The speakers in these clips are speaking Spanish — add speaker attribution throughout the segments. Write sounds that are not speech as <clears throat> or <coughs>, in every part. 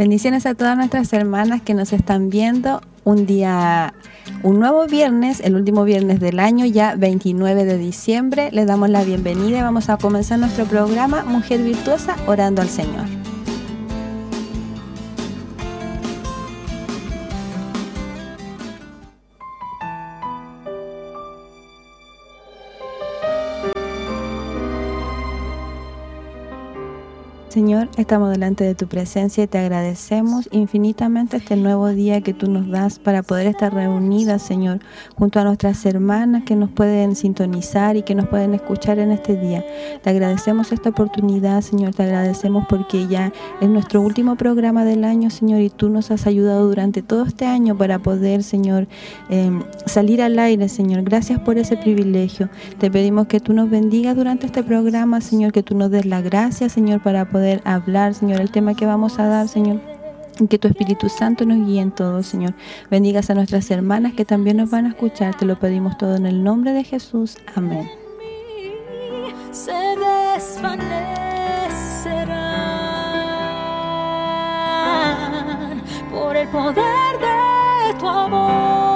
Speaker 1: Bendiciones a todas nuestras hermanas que nos están viendo un día, un nuevo viernes, el último viernes del año, ya 29 de diciembre. Les damos la bienvenida y vamos a comenzar nuestro programa Mujer Virtuosa Orando al Señor. Señor, estamos delante de tu presencia y te agradecemos infinitamente este nuevo día que tú nos das para poder estar reunidas, Señor, junto a nuestras hermanas que nos pueden sintonizar y que nos pueden escuchar en este día. Te agradecemos esta oportunidad, Señor, te agradecemos porque ya es nuestro último programa del año, Señor, y tú nos has ayudado durante todo este año para poder, Señor, em, salir al aire, Señor. Gracias por ese privilegio. Te pedimos que tú nos bendigas durante este programa, Señor, que tú nos des la gracia, Señor, para poder hablar, Señor, el tema que vamos a dar, Señor. Que tu Espíritu Santo nos guíe en todo, Señor. Bendigas a nuestras hermanas que también nos van a escuchar. Te lo pedimos todo en el nombre de Jesús. Amén. Por el poder de tu amor.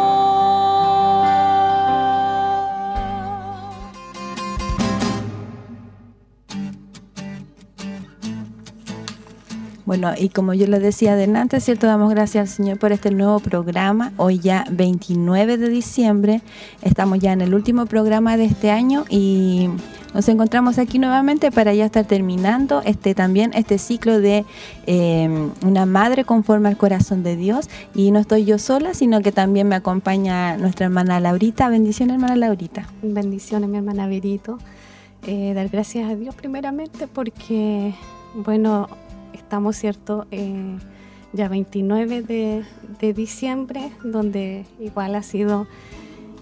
Speaker 1: Bueno, y como yo les decía adelante, ¿cierto? Damos gracias al Señor por este nuevo programa. Hoy ya 29 de diciembre, estamos ya en el último programa de este año y nos encontramos aquí nuevamente para ya estar terminando este también este ciclo de eh, una madre conforme al corazón de Dios. Y no estoy yo sola, sino que también me acompaña nuestra hermana Laurita. Bendiciones, hermana Laurita.
Speaker 2: Bendiciones, mi hermana Verito. Eh, dar gracias a Dios primeramente porque, bueno, estamos, ¿cierto? Eh, ya 29 de, diciembre, donde igual ha sido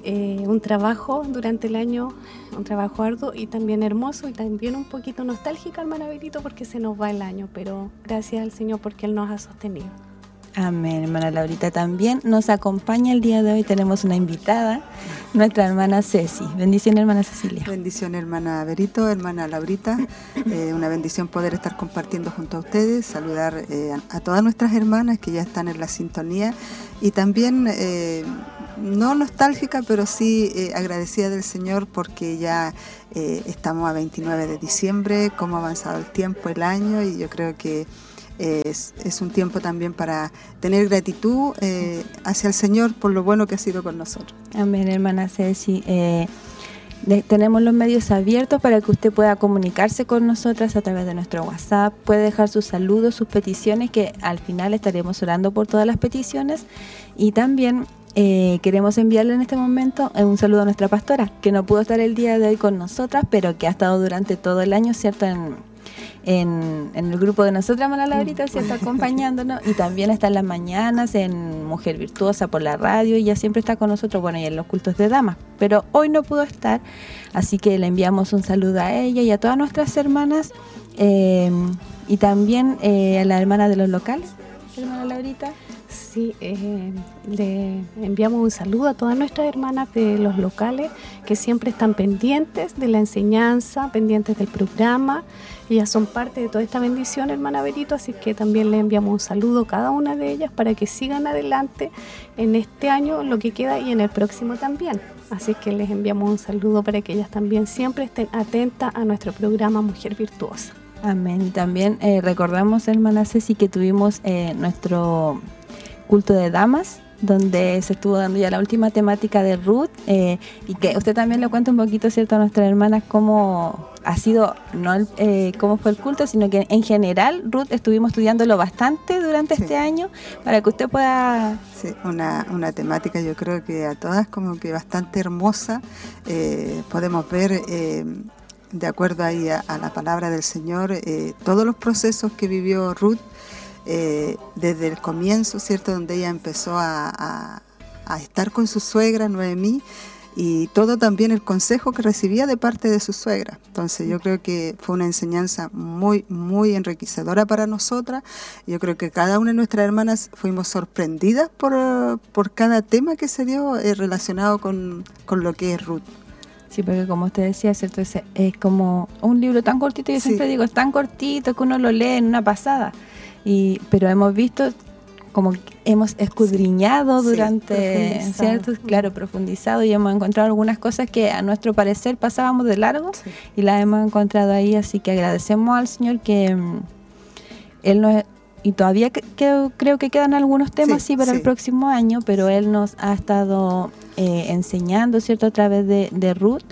Speaker 2: eh, un trabajo durante el año, un trabajo arduo y también hermoso y también un poquito nostálgico, hermana Benito, porque se nos va el año, pero gracias al Señor porque Él nos ha sostenido.
Speaker 1: Amén, hermana Laurita. También nos acompaña el día de hoy, tenemos una invitada, nuestra hermana Ceci. Bendición, hermana Cecilia.
Speaker 3: Bendición, hermana Berito, hermana Laurita. Eh, una bendición poder estar compartiendo junto a ustedes, saludar eh, a todas nuestras hermanas que ya están en la sintonía y también, eh, no nostálgica, pero sí agradecida del Señor porque ya estamos a 29 de diciembre, cómo ha avanzado el tiempo, el año y yo creo que es, un tiempo también para tener gratitud eh, hacia el Señor por lo bueno que ha sido con nosotros.
Speaker 1: Amén, hermana Ceci. Eh, tenemos los medios abiertos para que usted pueda comunicarse con nosotras a través de nuestro WhatsApp, puede dejar sus saludos, sus peticiones, que al final estaremos orando por todas las peticiones. Y también eh, queremos enviarle en este momento un saludo a nuestra pastora, que no pudo estar el día de hoy con nosotras, pero que ha estado durante todo el año, ¿cierto?, en, el grupo de nosotras, Mala Laurita, ¿cierto? acompañándonos y también está en las mañanas en Mujer Virtuosa por la radio y ya siempre está con nosotros, bueno, y en los cultos de damas, pero hoy no pudo estar, así que le enviamos un saludo a ella y a todas nuestras hermanas eh, y también eh, a la hermana de los locales, hermana Laurita.
Speaker 2: Sí, eh, le enviamos un saludo a todas nuestras hermanas de los locales que siempre están pendientes de la enseñanza, pendientes del programa. Ellas son parte de toda esta bendición, hermana Berito, así que también le enviamos un saludo a cada una de ellas para que sigan adelante en este año, lo que queda y en el próximo también. Así que les enviamos un saludo para que ellas también siempre estén atentas a nuestro programa Mujer Virtuosa.
Speaker 1: Amén. Y también eh, recordamos, hermana Ceci, que tuvimos eh, nuestro culto de damas, donde se estuvo dando ya la última temática de Ruth eh, y que usted también le cuenta un poquito, ¿cierto?, a nuestras hermanas cómo ha sido, no eh, cómo fue el culto, sino que en general, Ruth, estuvimos estudiándolo bastante durante este año para que usted pueda...
Speaker 3: Sí, una, una temática yo creo que a todas como que bastante hermosa, eh, podemos ver... de acuerdo ahí a, la palabra del Señor, todos los procesos que vivió Ruth eh, desde el comienzo, ¿cierto? Donde ella empezó a, estar con su suegra, Noemí, y todo también el consejo que recibía de parte de su suegra. Entonces yo creo que fue una enseñanza muy, muy enriquecedora para nosotras. Yo creo que cada una de nuestras hermanas fuimos sorprendidas por, cada tema que se dio eh, relacionado con, lo que es Ruth.
Speaker 1: Sí, porque como usted decía, ¿cierto? Es, como un libro tan cortito, yo siempre digo, es tan cortito que uno lo lee en una pasada. Y pero hemos visto como hemos escudriñado durante, ¿cierto? Claro, profundizado y hemos encontrado algunas cosas que a nuestro parecer pasábamos de largo y las hemos encontrado ahí, así que agradecemos al Señor que mm, Él nos... Y todavía creo que quedan algunos temas sí, para el próximo año, pero Él nos ha estado eh, enseñando, ¿cierto? A través de, de Ruth,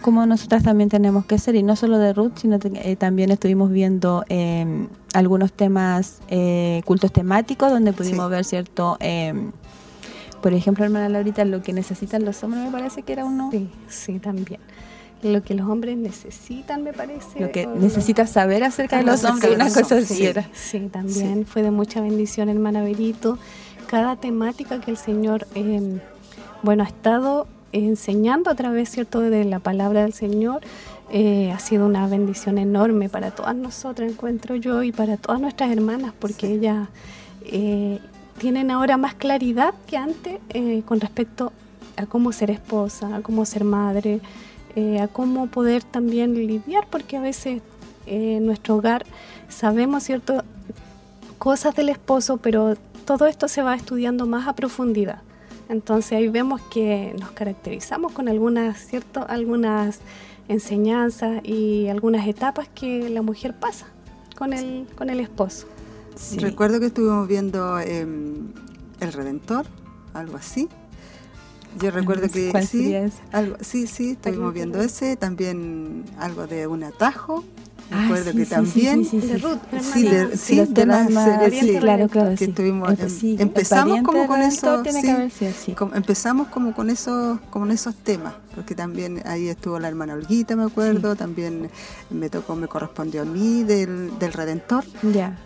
Speaker 1: como nosotras también tenemos que ser, y no solo de Ruth, sino que eh, también estuvimos viendo em, algunos temas, eh, cultos temáticos, donde pudimos ver, ¿cierto? Em, por ejemplo, hermana Laurita, lo que necesitan los hombres me parece que era uno.
Speaker 2: Sí, sí, también. Lo que los hombres necesitan, me parece.
Speaker 1: Lo que necesitas saber acerca de los hombres, una cosa así
Speaker 2: Sí, también fue de mucha bendición, hermana Berito. Cada temática que el Señor, em, bueno, ha estado enseñando a través cierto de la palabra del Señor eh, ha sido una bendición enorme para todas nosotras encuentro yo y para todas nuestras hermanas porque ellas eh, tienen ahora más claridad que antes eh, con respecto a cómo ser esposa a cómo ser madre a cómo poder también lidiar porque a veces en nuestro hogar sabemos cierto cosas del esposo pero todo esto se va estudiando más a profundidad entonces ahí vemos que nos caracterizamos con algunas, ¿cierto? algunas enseñanzas y algunas etapas que la mujer pasa con el, con el esposo.
Speaker 3: Recuerdo que estuvimos viendo em, El Redentor, algo así. Yo recuerdo que sí, algo, sí, sí, estuvimos viendo ese, también algo de un atajo, Ah, Recuerdo que también
Speaker 2: sí, de Ruth,
Speaker 3: sí, de, sí, de las series,
Speaker 1: claro, claro,
Speaker 3: que estuvimos, em, empezamos como con eso, empezamos como con esos, como en esos temas, porque también ahí estuvo la hermana Olguita, me acuerdo, también me tocó, me correspondió a mí del, del Redentor,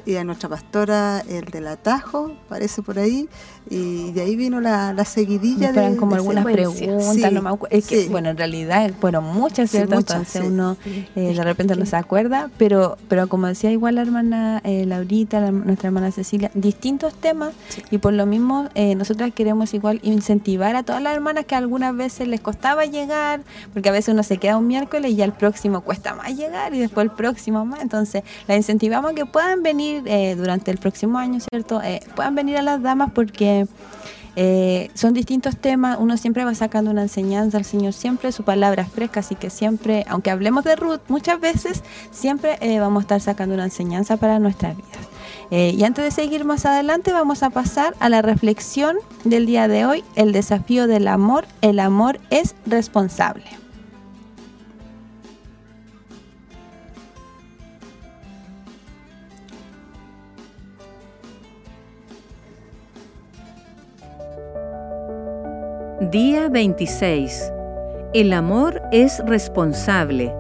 Speaker 3: y a nuestra pastora el del Atajo, parece por ahí, y de ahí vino la, la seguidilla
Speaker 1: de como algunas preguntas, no me es que, bueno, en realidad fueron muchas, ¿cierto? Entonces uno eh, de repente no se acuerda pero pero como decía igual la hermana eh, Laurita, nuestra hermana Cecilia, distintos temas. Y por lo mismo eh, nosotras queremos igual incentivar a todas las hermanas que algunas veces les costaba llegar, porque a veces uno se queda un miércoles y al próximo cuesta más llegar y después el próximo más, entonces la incentivamos a que puedan venir eh, durante el próximo año, ¿cierto? puedan venir a las damas porque... Eh, son distintos temas, uno siempre va sacando una enseñanza, el Señor siempre su palabra es fresca, así que siempre, aunque hablemos de Ruth muchas veces, siempre eh, vamos a estar sacando una enseñanza para nuestras vidas. Eh, y antes de seguir más adelante, vamos a pasar a la reflexión del día de hoy, el desafío del amor, el amor es responsable.
Speaker 4: Día 26. El amor es responsable.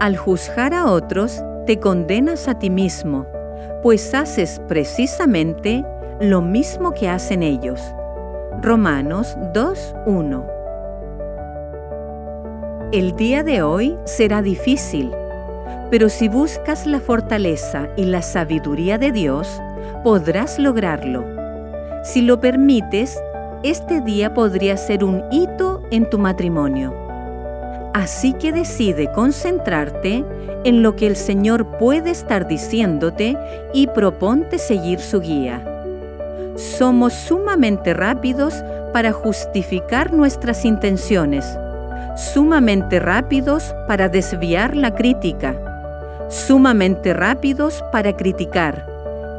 Speaker 4: Al juzgar a otros, te condenas a ti mismo, pues haces precisamente lo mismo que hacen ellos. Romanos 2.1 El día de hoy será difícil, pero si buscas la fortaleza y la sabiduría de Dios, podrás lograrlo. Si lo permites, este día podría ser un hito en tu matrimonio. Así que decide concentrarte en lo que el Señor puede estar diciéndote y proponte seguir su guía. Somos sumamente rápidos para justificar nuestras intenciones, sumamente rápidos para desviar la crítica, sumamente rápidos para criticar,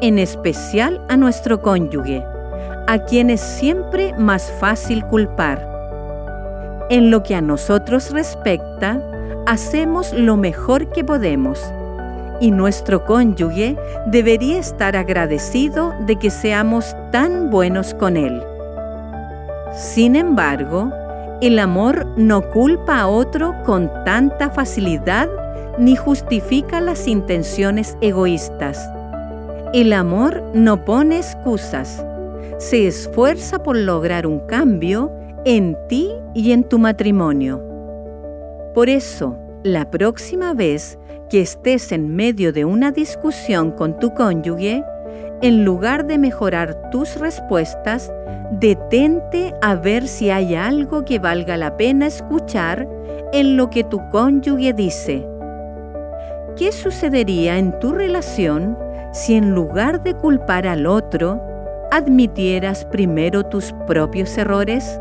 Speaker 4: en especial a nuestro cónyuge a quien es siempre más fácil culpar. En lo que a nosotros respecta, hacemos lo mejor que podemos y nuestro cónyuge debería estar agradecido de que seamos tan buenos con él. Sin embargo, el amor no culpa a otro con tanta facilidad ni justifica las intenciones egoístas. El amor no pone excusas, se esfuerza por lograr un cambio en ti y en tu matrimonio. Por eso, la próxima vez que estés en medio de una discusión con tu cónyuge, en lugar de mejorar tus respuestas, detente a ver si hay algo que valga la pena escuchar en lo que tu cónyuge dice. ¿Qué sucedería en tu relación si en lugar de culpar al otro, admitieras primero tus propios errores?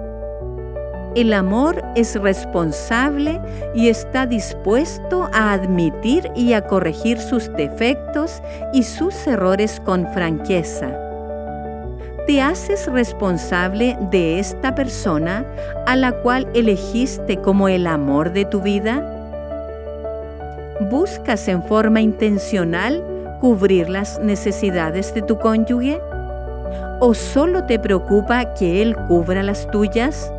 Speaker 4: El amor es responsable y está dispuesto a admitir y a corregir sus defectos y sus errores con franqueza. ¿Te haces responsable de esta persona a la cual elegiste como el amor de tu vida? ¿Buscas en forma intencional cubrir las necesidades de tu cónyuge? ¿O solo te preocupa que él cubra las tuyas?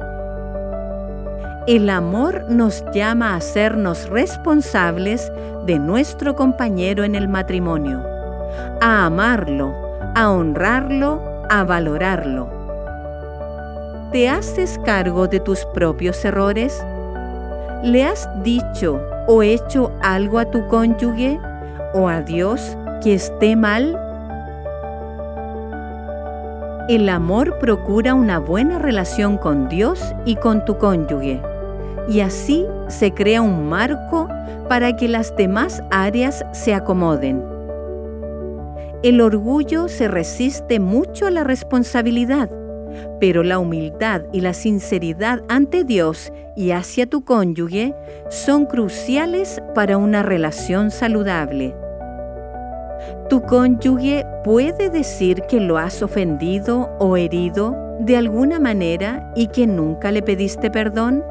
Speaker 4: El amor nos llama a sernos responsables de nuestro compañero en el matrimonio, a amarlo, a honrarlo, a valorarlo. ¿Te haces cargo de tus propios errores? ¿Le has dicho o hecho algo a tu cónyuge o a Dios que esté mal? El amor procura una buena relación con Dios y con tu cónyuge y así se crea un marco para que las demás áreas se acomoden. El orgullo se resiste mucho a la responsabilidad, pero la humildad y la sinceridad ante Dios y hacia tu cónyuge son cruciales para una relación saludable. Tu cónyuge puede decir que lo has ofendido o herido de alguna manera y que nunca le pediste perdón.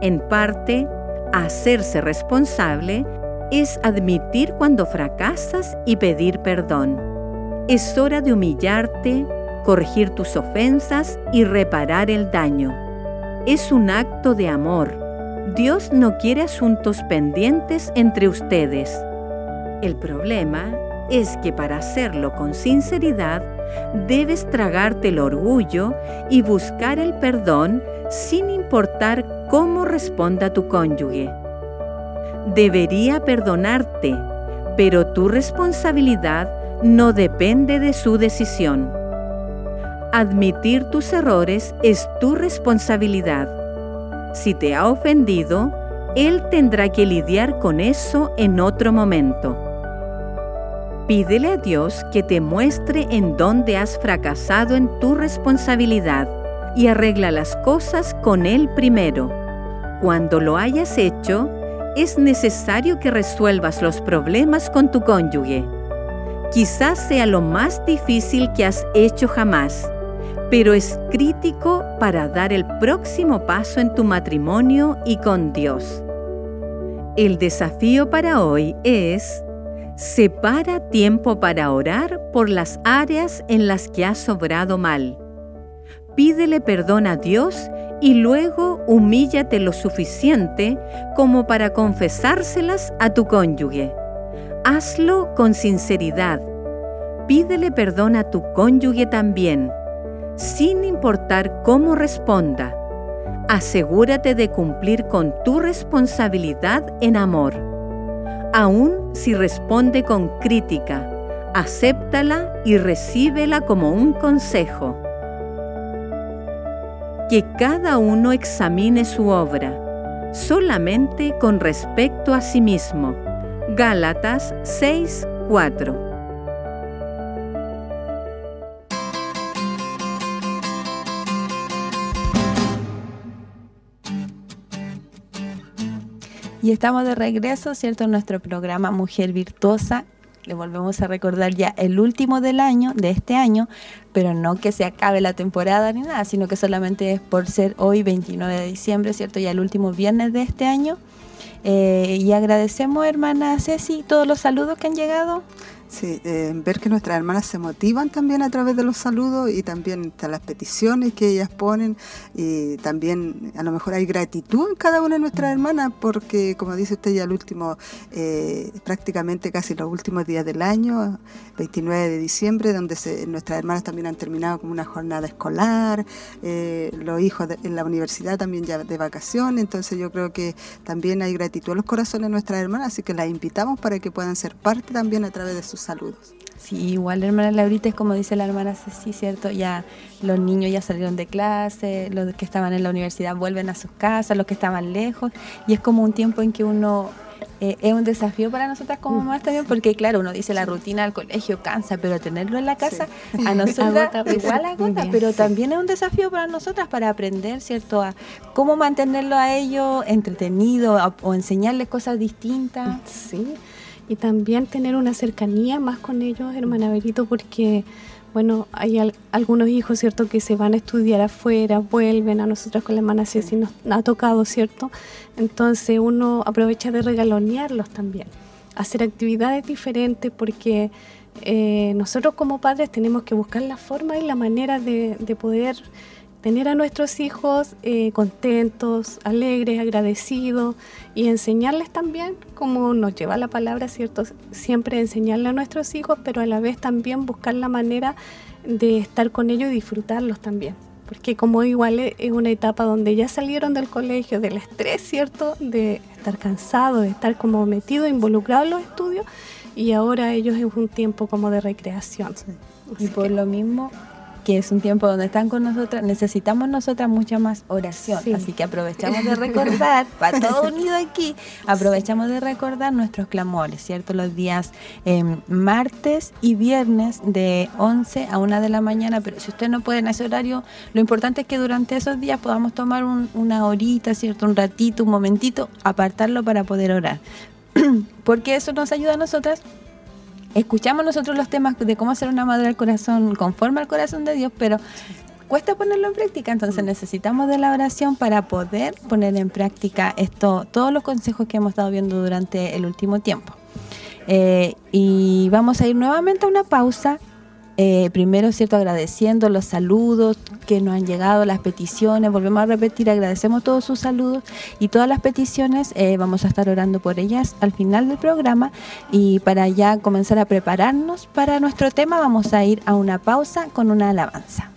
Speaker 4: En parte, hacerse responsable es admitir cuando fracasas y pedir perdón. Es hora de humillarte, corregir tus ofensas y reparar el daño. Es un acto de amor. Dios no quiere asuntos pendientes entre ustedes. El problema es que para hacerlo con sinceridad, debes tragarte el orgullo y buscar el perdón sin importar cómo responda tu cónyuge. Debería perdonarte, pero tu responsabilidad no depende de su decisión. Admitir tus errores es tu responsabilidad. Si te ha ofendido, él tendrá que lidiar con eso en otro momento. Pídele a Dios que te muestre en dónde has fracasado en tu responsabilidad y arregla las cosas con Él primero. Cuando lo hayas hecho, es necesario que resuelvas los problemas con tu cónyuge. Quizás sea lo más difícil que has hecho jamás, pero es crítico para dar el próximo paso en tu matrimonio y con Dios. El desafío para hoy es Separa tiempo para orar por las áreas en las que has sobrado mal. Pídele perdón a Dios y luego humíllate lo suficiente como para confesárselas a tu cónyuge. Hazlo con sinceridad. Pídele perdón a tu cónyuge también, sin importar cómo responda. Asegúrate de cumplir con tu responsabilidad en amor aun si responde con crítica, acéptala y recíbela como un consejo. Que cada uno examine su obra, solamente con respecto a sí mismo. Gálatas 6:4
Speaker 1: Y estamos de regreso, ¿cierto? En nuestro programa Mujer Virtuosa. Le volvemos a recordar ya el último del año, de este año, pero no que se acabe la temporada ni nada, sino que solamente es por ser hoy 29 de diciembre, ¿cierto? Ya el último viernes de este año. Eh, y agradecemos, hermana Ceci, todos los saludos que han llegado.
Speaker 3: Sí, eh, ver que nuestras hermanas se motivan también a través de los saludos y también las peticiones que ellas ponen. Y también a lo mejor hay gratitud en cada una de nuestras hermanas porque como dice usted ya el último, eh, prácticamente casi los últimos días del año, 29 de diciembre, donde nuestras hermanas también han terminado como una jornada escolar, eh, los hijos en la universidad también ya de vacaciones, entonces yo creo que también hay gratitud en los corazones de nuestras hermanas, así que las invitamos para que puedan ser parte también a través de sus saludos.
Speaker 1: Sí, igual hermana Laurita es como dice la hermana Ceci, ¿cierto? Ya los niños ya salieron de clase, los que estaban en la universidad vuelven a sus casas, los que estaban lejos, y es como un tiempo en que uno eh, es un desafío para nosotras como mm. mamás también, porque claro, uno dice la rutina del colegio cansa, pero tenerlo en la casa a <laughs> nosotras igual agota, pero también es un desafío para nosotras para aprender, ¿cierto? A cómo mantenerlo a ellos entretenido o enseñarles cosas distintas.
Speaker 2: Sí, y también tener una cercanía más con ellos, hermana Berito, porque bueno, hay algunos hijos, ¿cierto?, que se van a estudiar afuera, vuelven a nosotros con la hermana Ceci, nos ha tocado, ¿cierto? Entonces uno aprovecha de regalonearlos también, hacer actividades diferentes porque eh, nosotros como padres tenemos que buscar la forma y la manera de, poder tener a nuestros hijos eh, contentos, alegres, agradecidos y enseñarles también, como nos lleva la palabra, ¿cierto? Siempre enseñarle a nuestros hijos, pero a la vez también buscar la manera de estar con ellos y disfrutarlos también. Porque como igual es una etapa donde ya salieron del colegio, del estrés, ¿cierto? De estar cansados, de estar como metidos, involucrados en los estudios, y ahora ellos es un tiempo como de recreación.
Speaker 1: Y por lo mismo que es un tiempo donde están con nosotras, necesitamos nosotras mucha más oración. Así que aprovechamos de <laughs> recordar, para todo <laughs> unido aquí, aprovechamos de recordar nuestros clamores, ¿cierto? Los días em, martes y viernes de 11 a 1 de la mañana, pero si usted no puede en ese horario, lo importante es que durante esos días podamos tomar una horita, ¿cierto? Un ratito, un momentito, apartarlo para poder orar. <clears throat> Porque eso nos ayuda a nosotras escuchamos nosotros los temas de cómo hacer una madre al corazón conforme al corazón de Dios, pero cuesta ponerlo en práctica, entonces mm. necesitamos de la oración para poder poner en práctica esto, todos los consejos que hemos estado viendo durante el último tiempo. Eh, y vamos a ir nuevamente a una pausa eh, primero, cierto, agradeciendo los saludos que nos han llegado, las peticiones, volvemos a repetir, agradecemos todos sus saludos y todas las peticiones, eh, vamos a estar orando por ellas al final del programa. Y para ya comenzar a prepararnos para nuestro tema vamos a ir a una pausa con una alabanza.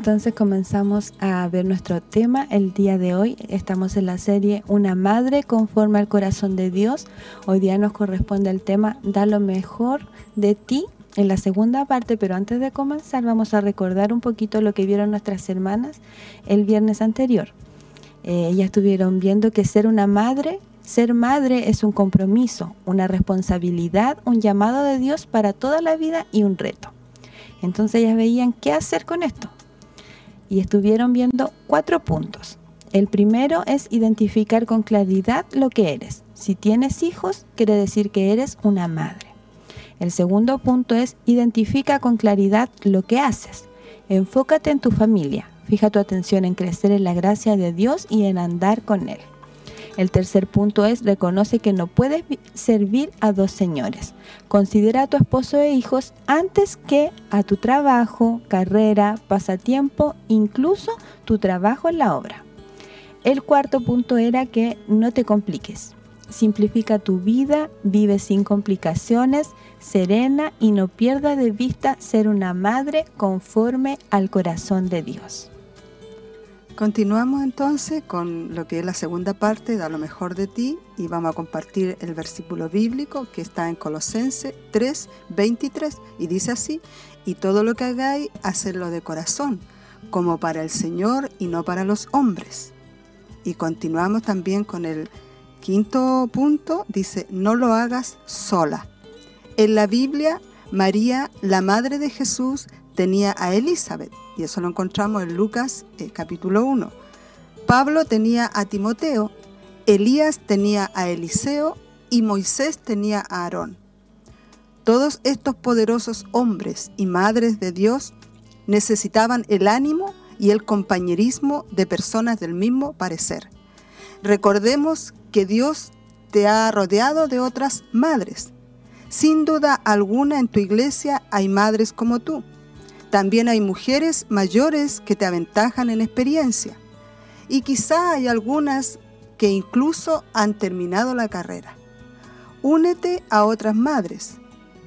Speaker 1: Entonces comenzamos a ver nuestro tema el día de hoy. Estamos en la serie Una madre conforme al corazón de Dios. Hoy día nos corresponde el tema Da lo mejor de ti en la segunda parte, pero antes de comenzar vamos a recordar un poquito lo que vieron nuestras hermanas el viernes anterior. Eh, ellas estuvieron viendo que ser una madre, ser madre es un compromiso, una responsabilidad, un llamado de Dios para toda la vida y un reto. Entonces ellas veían qué hacer con esto y estuvieron viendo cuatro puntos. El primero es identificar con claridad lo que eres. Si tienes hijos, quiere decir que eres una madre. El segundo punto es identifica con claridad lo que haces. Enfócate en tu familia. Fija tu atención en crecer en la gracia de Dios y en andar con Él. El tercer punto es reconoce que no puedes servir a dos señores. Considera a tu esposo e hijos antes que a tu trabajo, carrera, pasatiempo, incluso tu trabajo en la obra. El cuarto punto era que no te compliques. Simplifica tu vida, vive sin complicaciones, serena y no pierda de vista ser una madre conforme al corazón de Dios.
Speaker 3: Continuamos entonces con lo que es la segunda parte de A lo mejor de ti y vamos a compartir el versículo bíblico que está en Colosense 3, 23 y dice así, y todo lo que hagáis, hacedlo de corazón, como para el Señor y no para los hombres. Y continuamos también con el quinto punto, dice, no lo hagas sola. En la Biblia, María, la madre de Jesús, tenía a Elizabeth, y eso lo encontramos en Lucas eh, capítulo 1. Pablo tenía a Timoteo, Elías tenía a Eliseo y Moisés tenía a Aarón. Todos estos poderosos hombres y madres de Dios necesitaban el ánimo y el compañerismo de personas del mismo parecer. Recordemos que Dios te ha rodeado de otras madres. Sin duda alguna en tu iglesia hay madres como tú también hay mujeres mayores que te aventajan en experiencia y quizá hay algunas que incluso han terminado la carrera. Únete a otras madres,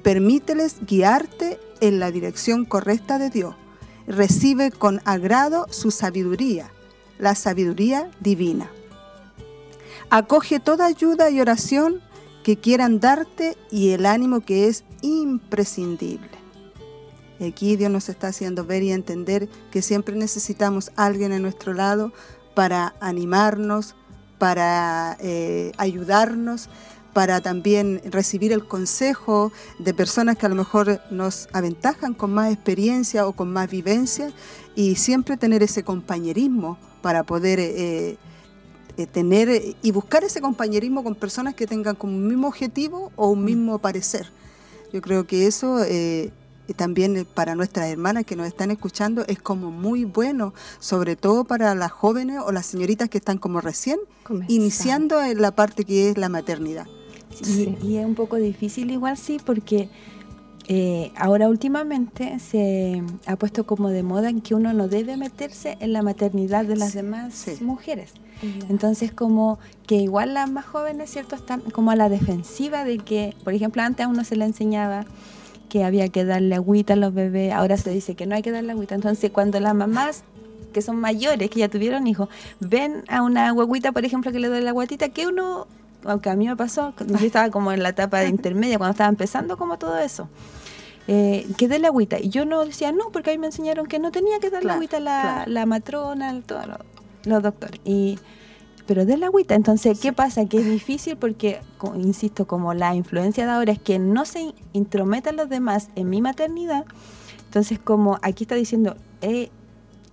Speaker 3: permíteles guiarte en la dirección correcta de Dios. Recibe con agrado su sabiduría, la sabiduría divina. Acoge toda ayuda y oración que quieran darte y el ánimo que es imprescindible. Aquí Dios nos está haciendo ver y entender que siempre necesitamos a alguien a nuestro lado para animarnos, para eh, ayudarnos, para también recibir el consejo de personas que a lo mejor nos aventajan con más experiencia o con más vivencia y siempre tener ese compañerismo para poder eh, eh, tener y buscar ese compañerismo con personas que tengan como un mismo objetivo o un mismo parecer. Yo creo que eso también eh, para nuestras hermanas que nos están escuchando es como muy bueno, sobre todo para las jóvenes o las señoritas que están como recién iniciando en la parte que es la maternidad.
Speaker 1: Y es un poco difícil igual sí, porque eh, ahora últimamente se ha puesto como de moda en que uno no debe meterse en la maternidad de las demás mujeres. Entonces como que igual las más jóvenes, ¿cierto? Están como a la defensiva de que, por ejemplo, antes a uno se le enseñaba que había que darle agüita a los bebés, ahora se dice que no hay que darle agüita. Entonces, cuando las mamás que son mayores, que ya tuvieron hijos, ven a una guaguita, por ejemplo, que le doy la guatita, que uno, aunque a mí me pasó, yo estaba como en la etapa de intermedia, cuando estaba empezando como todo eso, eh, que dé la agüita. Y yo no decía no, porque ahí me enseñaron que no tenía que darle agüita la, la matrona, todos los doctores. Y pero de la agüita. Entonces, ¿qué pasa? Que es difícil porque, insisto, como la influencia de ahora es que no se intrometan los demás en mi maternidad, entonces como aquí está diciendo, eh,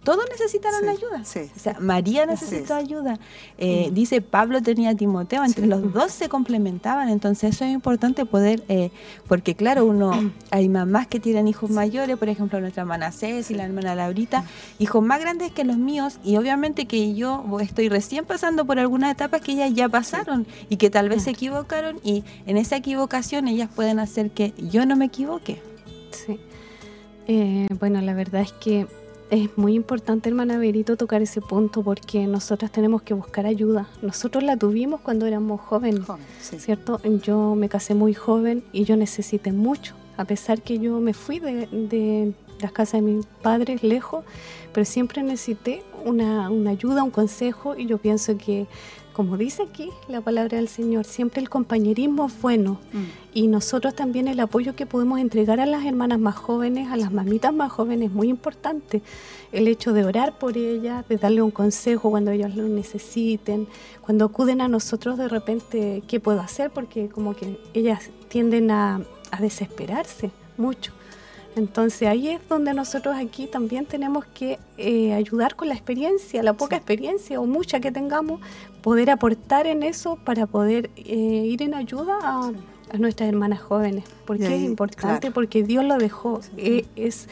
Speaker 1: todos necesitaron ayuda. O sea, María necesitó ayuda. Eh, mm. Dice Pablo tenía a Timoteo, entre los dos se complementaban. Entonces eso es importante poder, eh, porque claro, uno <clears throat> hay mamás que tienen hijos mayores, por ejemplo nuestra hermana Ceci, la hermana Laurita, hijos más grandes que los míos y obviamente que yo estoy recién pasando por algunas etapas que ellas ya pasaron y que tal vez se equivocaron y en esa equivocación ellas pueden hacer que yo no me equivoque.
Speaker 2: Sí. Eh, bueno, la verdad es que es muy importante, hermana Berito, tocar ese punto porque nosotras tenemos que buscar ayuda. Nosotros la tuvimos cuando éramos jóvenes, ¿cierto? Yo me casé muy joven y yo necesité mucho, a pesar que yo me fui de, las casas de mis padres lejos, pero siempre necesité una, una ayuda, un consejo y yo pienso que como dice aquí la palabra del Señor, siempre el compañerismo es bueno mm. y nosotros también el apoyo que podemos entregar a las hermanas más jóvenes, a las mamitas más jóvenes es muy importante. El hecho de orar por ellas, de darle un consejo cuando ellas lo necesiten, cuando acuden a nosotros de repente, ¿qué puedo hacer? Porque como que ellas tienden a, a desesperarse mucho. Entonces ahí es donde nosotros aquí también tenemos que eh, ayudar con la experiencia, la poca experiencia o mucha que tengamos, poder aportar en eso para poder eh, ir en ayuda a, nuestras hermanas jóvenes. Porque es importante, porque Dios lo dejó. Eh, es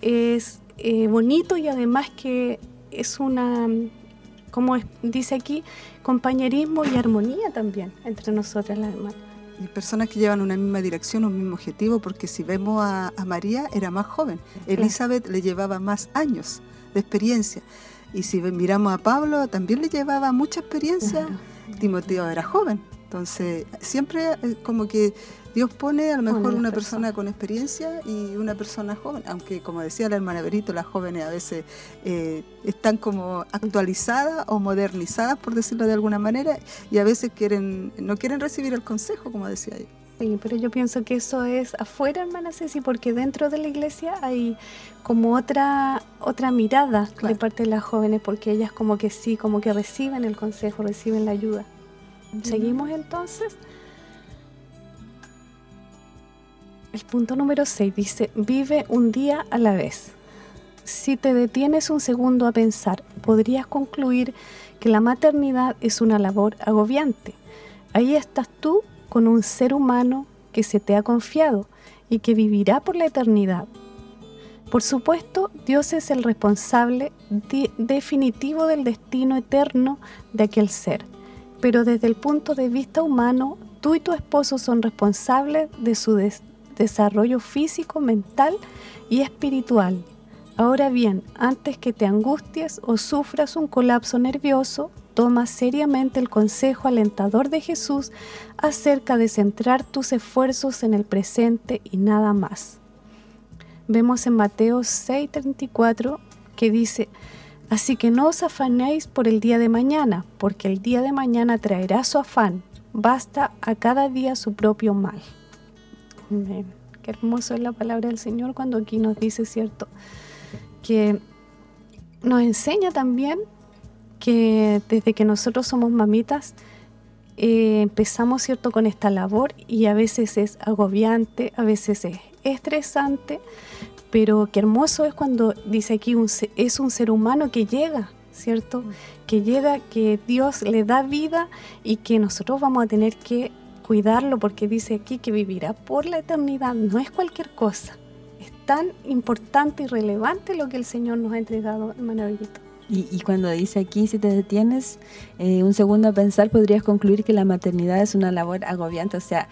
Speaker 2: es bonito y además que es una, como dice aquí, compañerismo y armonía también entre nosotras las hermanas
Speaker 3: y personas que llevan una misma dirección, un mismo objetivo, porque si vemos a, María era más joven, Elizabeth le llevaba más años de experiencia, y si miramos a Pablo también le llevaba mucha experiencia, Timoteo era joven, entonces siempre eh, como que Dios pone a lo mejor una persona con experiencia y una persona joven, aunque como decía la hermana Berito, las jóvenes a veces eh, están como actualizadas o modernizadas, por decirlo de alguna manera, y a veces quieren no quieren recibir el consejo, como decía ella.
Speaker 2: Sí, pero yo pienso que eso es afuera, hermana Ceci, porque dentro de la iglesia hay como otra otra mirada de parte de las jóvenes, porque ellas como que sí, como que reciben el consejo, reciben la ayuda. ¿Seguimos entonces? El punto número 6 dice, vive un día a la vez. Si te detienes un segundo a pensar, podrías concluir que la maternidad es una labor agobiante. Ahí estás tú con un ser humano que se te ha confiado y que vivirá por la eternidad. Por supuesto, Dios es el responsable definitivo del destino eterno de aquel ser, pero desde el punto de vista humano, tú y tu esposo son responsables de su destino desarrollo físico, mental y espiritual. Ahora bien, antes que te angusties o sufras un colapso nervioso, toma seriamente el consejo alentador de Jesús acerca de centrar tus esfuerzos en el presente y nada más. Vemos en Mateo 6:34 que dice, Así que no os afanéis por el día de mañana, porque el día de mañana traerá su afán, basta a cada día su propio mal. Qué hermoso es la palabra del Señor cuando aquí nos dice, ¿cierto? Que nos enseña también que desde que nosotros somos mamitas, eh, empezamos, ¿cierto?, con esta labor y a veces es agobiante, a veces es estresante, pero qué hermoso es cuando dice aquí, es un ser humano que llega, ¿cierto? Que llega, que Dios le da vida y que nosotros vamos a tener que cuidarlo porque dice aquí que vivirá por la eternidad. No es cualquier cosa. Es tan importante y relevante lo que el Señor nos ha entregado, hermano
Speaker 1: Y, y, cuando dice aquí, si te detienes eh, un segundo a pensar, podrías concluir que la maternidad es una labor agobiante. O sea,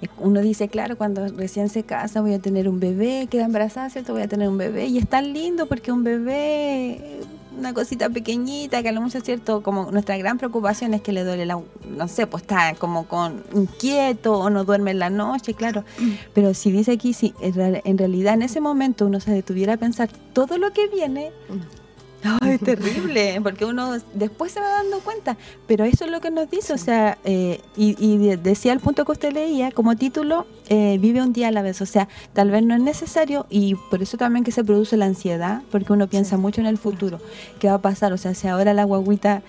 Speaker 1: eh, uno dice, claro, cuando recién se casa voy a tener un bebé, queda embarazada, ¿cierto? Voy a tener un bebé. Y es tan lindo porque un bebé una cosita pequeñita que a lo mucho es cierto, como nuestra gran preocupación es que le duele la, no sé, pues está como con inquieto o no duerme en la noche, claro. Mm. Pero si dice aquí, si en realidad en ese momento uno se detuviera a pensar todo lo que viene, mm. Ay, terrible, porque uno después se va dando cuenta, pero eso es lo que nos dice, o sea, eh, y, decía el punto que usted leía, como título, eh, vive un día a la vez, o sea, tal vez no es necesario, y por eso también que se produce la ansiedad, porque uno piensa mucho en el futuro, qué va a pasar, o sea, si ahora la guaguita...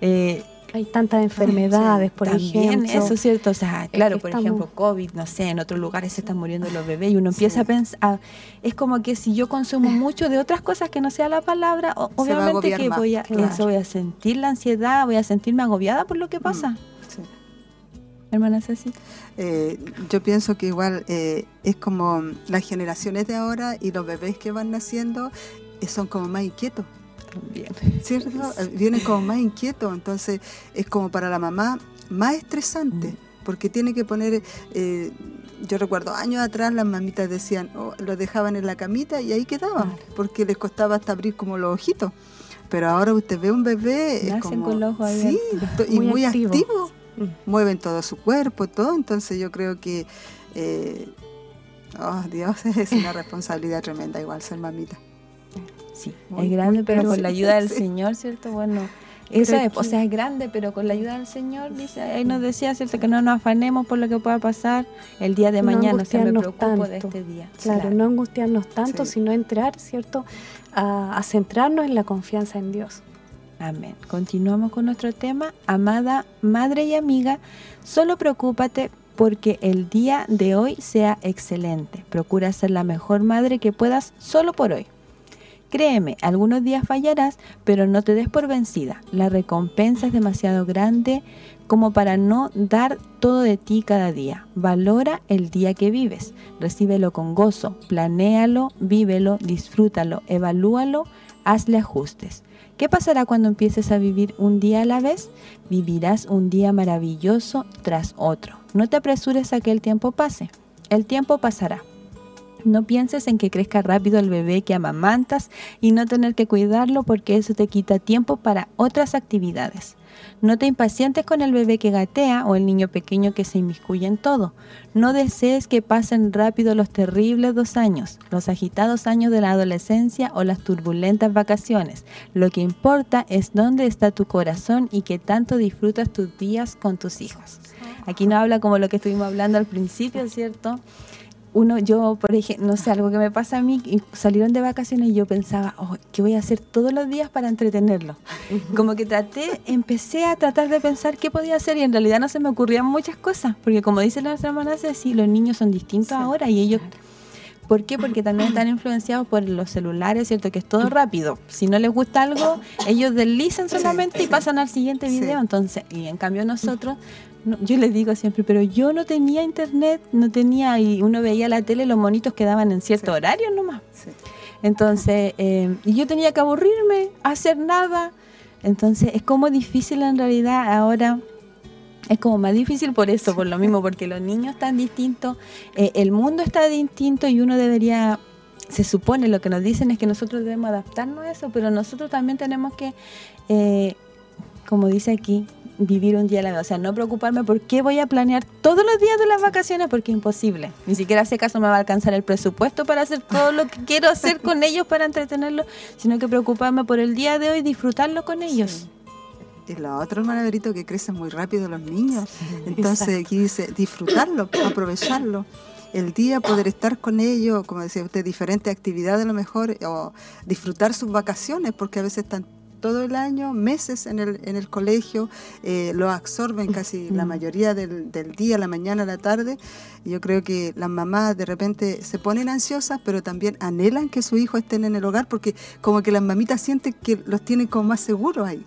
Speaker 1: Eh,
Speaker 2: hay tantas enfermedades, por ejemplo.
Speaker 1: Eso es cierto, o sea, claro, por ejemplo, COVID, no sé, en otros lugares se están muriendo los bebés y uno empieza a pensar, es como que si yo consumo <laughs> mucho de otras cosas que no sea la palabra, obviamente que voy a, voy a sentir la ansiedad, voy a sentirme agobiada por lo que pasa. Mm, Hermana Ceci.
Speaker 3: Eh, yo pienso que igual eh, es como las generaciones de ahora y los bebés que van naciendo eh, son como más inquietos ¿Cierto? Vienen como más inquietos, entonces es como para la mamá más estresante, mm. porque tiene que poner, eh, yo recuerdo años atrás las mamitas decían, oh, lo dejaban en la camita y ahí quedaban, porque les costaba hasta abrir como los ojitos. Pero ahora usted ve un bebé es como, con los ojos sí, y muy, activo. Mm. Mueven todo su cuerpo, todo, entonces yo creo que... Eh, Oh, Dios, <laughs> es una responsabilidad tremenda igual ser mamita.
Speaker 1: Sí, es grande, pero con la ayuda del Señor, ¿cierto? Bueno, eso es, o sea, es grande, pero con la ayuda del Señor, dice, ahí nos decía, ¿cierto? Que no nos afanemos por lo que pueda pasar el día de mañana, se me preocupo de este día.
Speaker 2: Claro, no angustiarnos tanto, sino entrar, ¿cierto? A, a centrarnos en la confianza en Dios.
Speaker 1: Amén. Continuamos con nuestro tema. Amada madre y amiga, solo preocúpate porque el día de hoy sea excelente. Procura ser la mejor madre que puedas solo por hoy. Créeme, algunos días fallarás, pero no te des por vencida. La recompensa es demasiado grande como para no dar todo de ti cada día. Valora el día que vives. Recíbelo con gozo, planéalo, vívelo, disfrútalo, evalúalo, hazle ajustes. ¿Qué pasará cuando empieces a vivir un día a la vez? Vivirás un día maravilloso tras otro. No te apresures a que el tiempo pase. El tiempo pasará. No pienses en que crezca rápido el bebé que amamantas y no tener que cuidarlo porque eso te quita tiempo para otras actividades. No te impacientes con el bebé que gatea o el niño pequeño que se inmiscuye en todo. No desees que pasen rápido los terribles dos años, los agitados años de la adolescencia o las turbulentas vacaciones. Lo que importa es dónde está tu corazón y que tanto disfrutas tus días con tus hijos. Aquí no habla como lo que estuvimos hablando al principio, ¿cierto? Uno, yo, por ejemplo, no sé, algo que me pasa a mí, salieron de vacaciones y yo pensaba, oh, ¿qué voy a hacer todos los días para entretenerlo? Como que traté, empecé a tratar de pensar qué podía hacer y en realidad no se me ocurrían muchas cosas, porque como dice la hermana sí, los niños son distintos ahora y ellos... ¿Por qué? Porque también están influenciados por los celulares, ¿cierto? Que es todo rápido. Si no les gusta algo, ellos deslizan solamente y pasan al siguiente video. Entonces, y en cambio nosotros yo les digo siempre, pero yo no tenía internet, no tenía, y uno veía la tele, los monitos quedaban en cierto horario nomás. Entonces, eh, y yo tenía que aburrirme, hacer nada. Entonces, es como difícil en realidad ahora. Es como más difícil por eso, por lo mismo, porque los niños están distintos, eh, el mundo está distinto y uno debería se supone, lo que nos dicen es que nosotros debemos adaptarnos a eso, pero nosotros también tenemos que, eh, como dice aquí, vivir un día a la vez. O sea, no preocuparme por qué voy a planear todos los días de las vacaciones porque es imposible. Ni siquiera ese caso me va a alcanzar el presupuesto para hacer todo lo que quiero hacer con <laughs> ellos para entretenerlos, sino que preocuparme por el día de hoy, disfrutarlo con ellos.
Speaker 3: Y lo otro, hermana que crecen muy rápido los niños. <laughs> Entonces, aquí dice, disfrutarlo, aprovecharlo el día, poder estar con ellos, como decía usted, diferentes actividades a lo mejor, o disfrutar sus vacaciones, porque a veces están todo el año, meses en el, en el colegio, eh, lo absorben casi la mayoría del, del, día, la mañana, la tarde. Yo creo que las mamás de repente se ponen ansiosas, pero también anhelan que su hijo estén en el hogar, porque como que las mamitas sienten que los tienen como más seguros ahí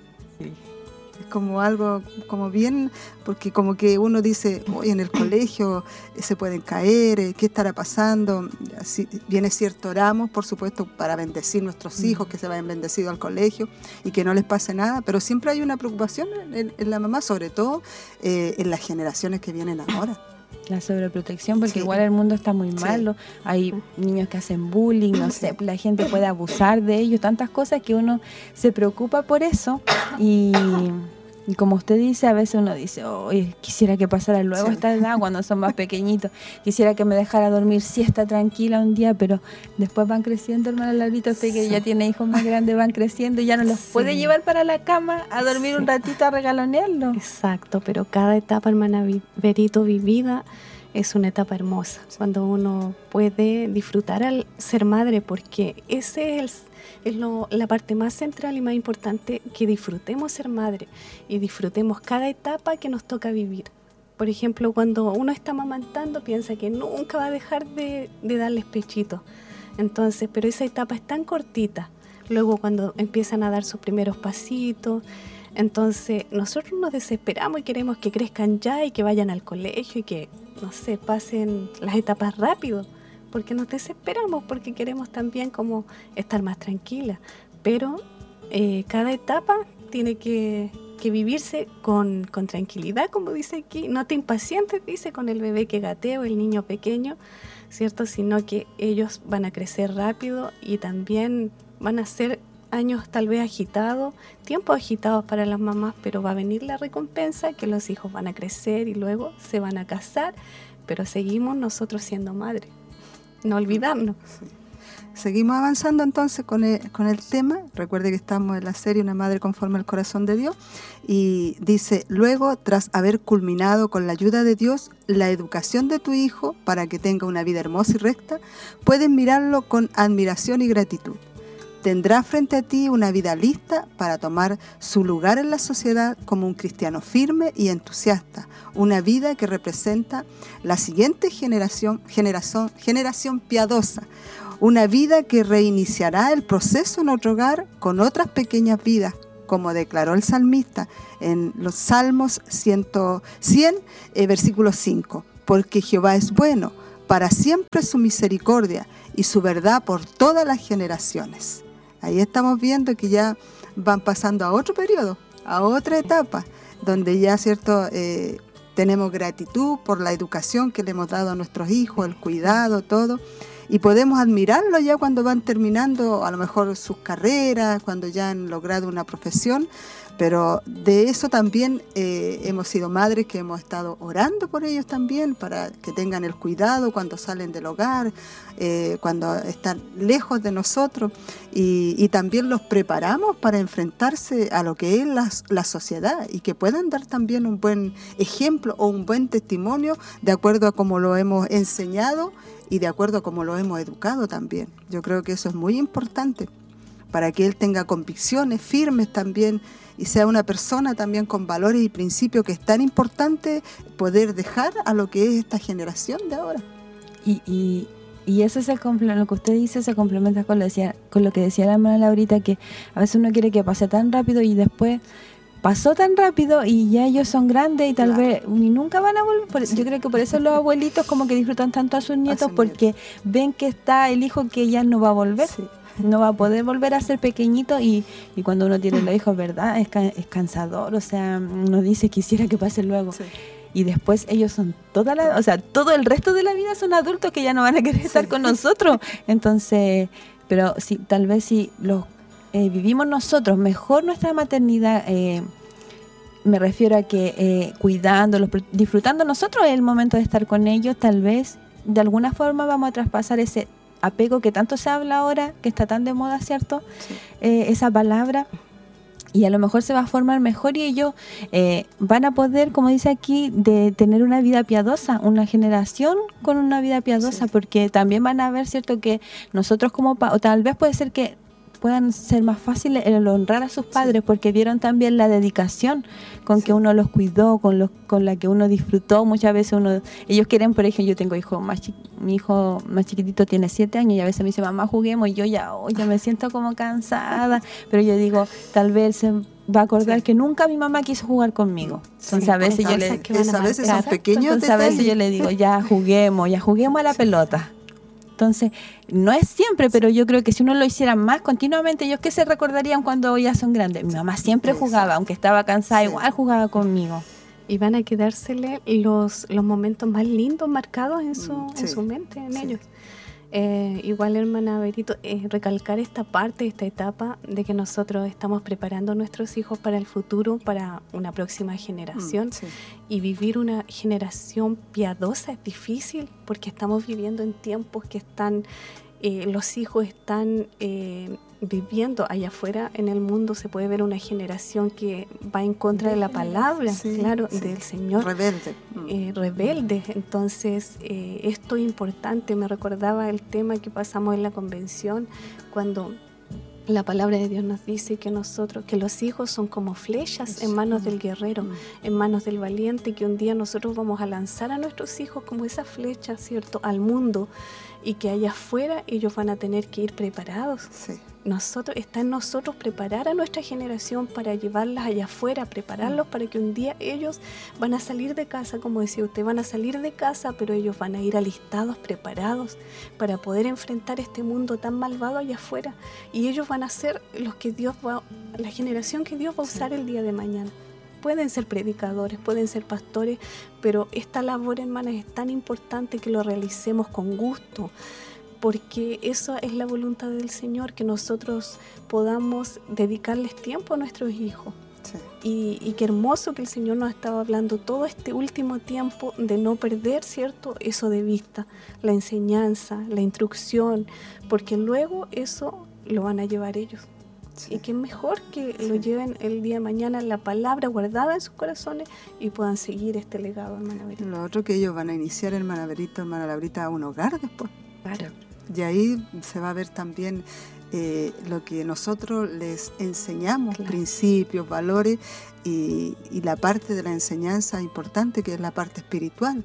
Speaker 3: como algo como bien, porque como que uno dice, hoy en el colegio eh, se pueden caer, eh, ¿qué estará pasando? Así, viene cierto, oramos, por supuesto, para bendecir nuestros mm. hijos, que se vayan bendecidos al colegio y que no les pase nada, pero siempre hay una preocupación en, la mamá, sobre todo eh, en las generaciones que vienen ahora.
Speaker 1: La sobreprotección, porque igual el mundo está muy malo, hay niños que hacen bullying, no sé, la gente puede abusar de ellos, tantas cosas que uno se preocupa por eso y y como usted dice, a veces uno dice, oye, quisiera que pasara luego esta edad cuando son más <laughs> pequeñitos. Quisiera que me dejara dormir siesta tranquila un día, pero después van creciendo, hermana Laurita, usted que ya tiene hijos más grandes, van creciendo y ya no los puede llevar para la cama a dormir un ratito a regalonearlo.
Speaker 2: Exacto, pero cada etapa, hermana Verito, vivida es una etapa hermosa, cuando uno puede disfrutar al ser madre, porque ese es es la parte más central y más importante que disfrutemos ser madre y disfrutemos cada etapa que nos toca vivir. Por ejemplo, cuando uno está amamantando, piensa que nunca va a dejar de, de darles pechito. Entonces, pero esa etapa es tan cortita. Luego, cuando empiezan a dar sus primeros pasitos, entonces nosotros nos desesperamos y queremos que crezcan ya y que vayan al colegio y que, no sé, pasen las etapas rápido porque nos desesperamos, porque queremos también como estar más tranquila. Pero eh, cada etapa tiene que, vivirse con, tranquilidad, como dice aquí. No te impacientes, dice, con el bebé que gatea el niño pequeño, ¿cierto? Sino que ellos van a crecer rápido y también van a ser años tal vez agitados, tiempos agitados para las mamás, pero va a venir la recompensa que los hijos van a crecer y luego se van a casar, pero seguimos nosotros siendo madres. no olvidarnos.
Speaker 3: Seguimos avanzando entonces con el, con el tema. Recuerde que estamos en la serie Una madre conforme al corazón de Dios. Y dice, luego, tras haber culminado con la ayuda de Dios la educación de tu hijo para que tenga una vida hermosa y recta, puedes mirarlo con admiración y gratitud. Tendrá frente a ti una vida lista para tomar su lugar en la sociedad como un cristiano firme y entusiasta, una vida que representa la siguiente generación, generación, generación piadosa, una vida que reiniciará el proceso en otro hogar con otras pequeñas vidas, como declaró el salmista en los Salmos 100, 100 eh, versículo 5. Porque Jehová es bueno, para siempre su misericordia y su verdad por todas las generaciones. Ahí estamos viendo que ya van pasando a otro periodo, a otra etapa, donde ya, ¿cierto? Eh, tenemos gratitud por la educación que le hemos dado a nuestros hijos, el cuidado, todo y podemos admirarlo ya cuando van terminando a lo mejor sus carreras, cuando ya han logrado una profesión, pero de eso también eh, hemos sido madres que hemos estado orando por ellos también, para que tengan el cuidado cuando salen del hogar, eh, cuando están lejos de nosotros, y, también los preparamos para enfrentarse a lo que es la, la sociedad y que puedan dar también un buen ejemplo o un buen testimonio de acuerdo a cómo lo hemos enseñado y de acuerdo a cómo lo hemos educado también. Yo creo que eso es muy importante para que él tenga convicciones firmes también y sea una persona también con valores y principios que es tan importante poder dejar a lo que es esta generación de ahora.
Speaker 1: Y, y, y eso es el lo que usted dice se complementa con lo, decía, con lo que decía la hermana Laurita, que a veces uno quiere que pase tan rápido y después pasó tan rápido y ya ellos son grandes y tal vez ni nunca van a volver. Yo creo que por eso los abuelitos como que disfrutan tanto a sus <laughs> nietos porque ven que está el hijo que ya no va a volver no va a poder volver a ser pequeñito y, y cuando uno tiene los hijos, ¿verdad? Es, es cansador, o sea, uno dice quisiera que pase luego. Y después ellos son toda la, o sea, todo el resto de la vida son adultos que ya no van a querer estar con nosotros. Entonces, pero sí, tal vez si los eh, vivimos nosotros mejor nuestra maternidad, eh, me refiero a que eh, cuidándolos, disfrutando nosotros el momento de estar con ellos, tal vez de alguna forma vamos a traspasar ese apego que tanto se habla ahora, que está tan de moda, ¿cierto? Eh, esa palabra. Y a lo mejor se va a formar mejor y ellos eh, van a poder, como dice aquí, de tener una vida piadosa, una generación con una vida piadosa, porque también van a ver, ¿cierto? Que nosotros como, o tal vez puede ser que puedan ser más fáciles el honrar a sus padres porque vieron también la dedicación con que uno los cuidó, con los con la que uno disfrutó. Muchas veces uno ellos quieren, por ejemplo, yo tengo hijo más mi hijo más chiquitito tiene siete años y a veces me dice, mamá, juguemos y yo ya, oh, me siento como cansada, <laughs> pero yo digo, tal vez se va a acordar que nunca mi mamá quiso jugar conmigo. Entonces a veces yo le
Speaker 3: a veces son pequeños
Speaker 1: a veces yo le digo, ya juguemos, ya juguemos a la pelota. Entonces, no es siempre, pero yo creo que si uno lo hiciera más continuamente, ellos que se recordarían cuando ya son grandes. Mi mamá siempre jugaba, aunque estaba cansada, igual jugaba conmigo.
Speaker 2: Y van a quedársele los, los momentos más lindos marcados en su, mm, en su mente, en ellos. Eh, igual, hermana Berito, eh, recalcar esta parte, esta etapa de que nosotros estamos preparando a nuestros hijos para el futuro, para una próxima generación. Mm, y vivir una generación piadosa es difícil porque estamos viviendo en tiempos que están, eh, los hijos están viviendo allá afuera en el mundo se puede ver una generación que va en contra de la palabra, claro, del Señor.
Speaker 3: Rebelde.
Speaker 2: Eh, rebelde. Entonces, eh, esto es importante. Me recordaba el tema que pasamos en la convención cuando la palabra de Dios nos dice que nosotros, que los hijos son como flechas en manos del guerrero, mm. en manos del valiente, que un día nosotros vamos a lanzar a nuestros hijos como esa flecha, ¿cierto?, al mundo y que allá afuera ellos van a tener que ir preparados. Nosotros, está en nosotros preparar a nuestra generación para llevarlas allá afuera, prepararlos para que un día ellos van a salir de casa, como decía usted, van a salir de casa, pero ellos van a ir alistados, preparados para poder enfrentar este mundo tan malvado allá afuera. Y ellos van a ser los que Dios va, la generación que Dios va a usar el día de mañana. Pueden ser predicadores, pueden ser pastores, pero esta labor, hermanas, es tan importante que lo realicemos con gusto, porque eso es la voluntad del Señor, que nosotros podamos dedicarles tiempo a nuestros hijos. Y, qué hermoso que el Señor nos ha estado hablando todo este último tiempo de no perder, ¿cierto? Eso de vista, la enseñanza, la instrucción, porque luego eso lo van a llevar ellos. Y qué mejor que lo lleven el día de mañana la palabra guardada en sus corazones y puedan seguir este legado, hermana Berita.
Speaker 3: Lo otro que ellos van a iniciar, hermana hermana Labrita, a un hogar después.
Speaker 2: Claro.
Speaker 3: Y ahí se va a ver también eh, lo que nosotros les enseñamos, principios, valores y, la parte de la enseñanza importante que es la parte espiritual.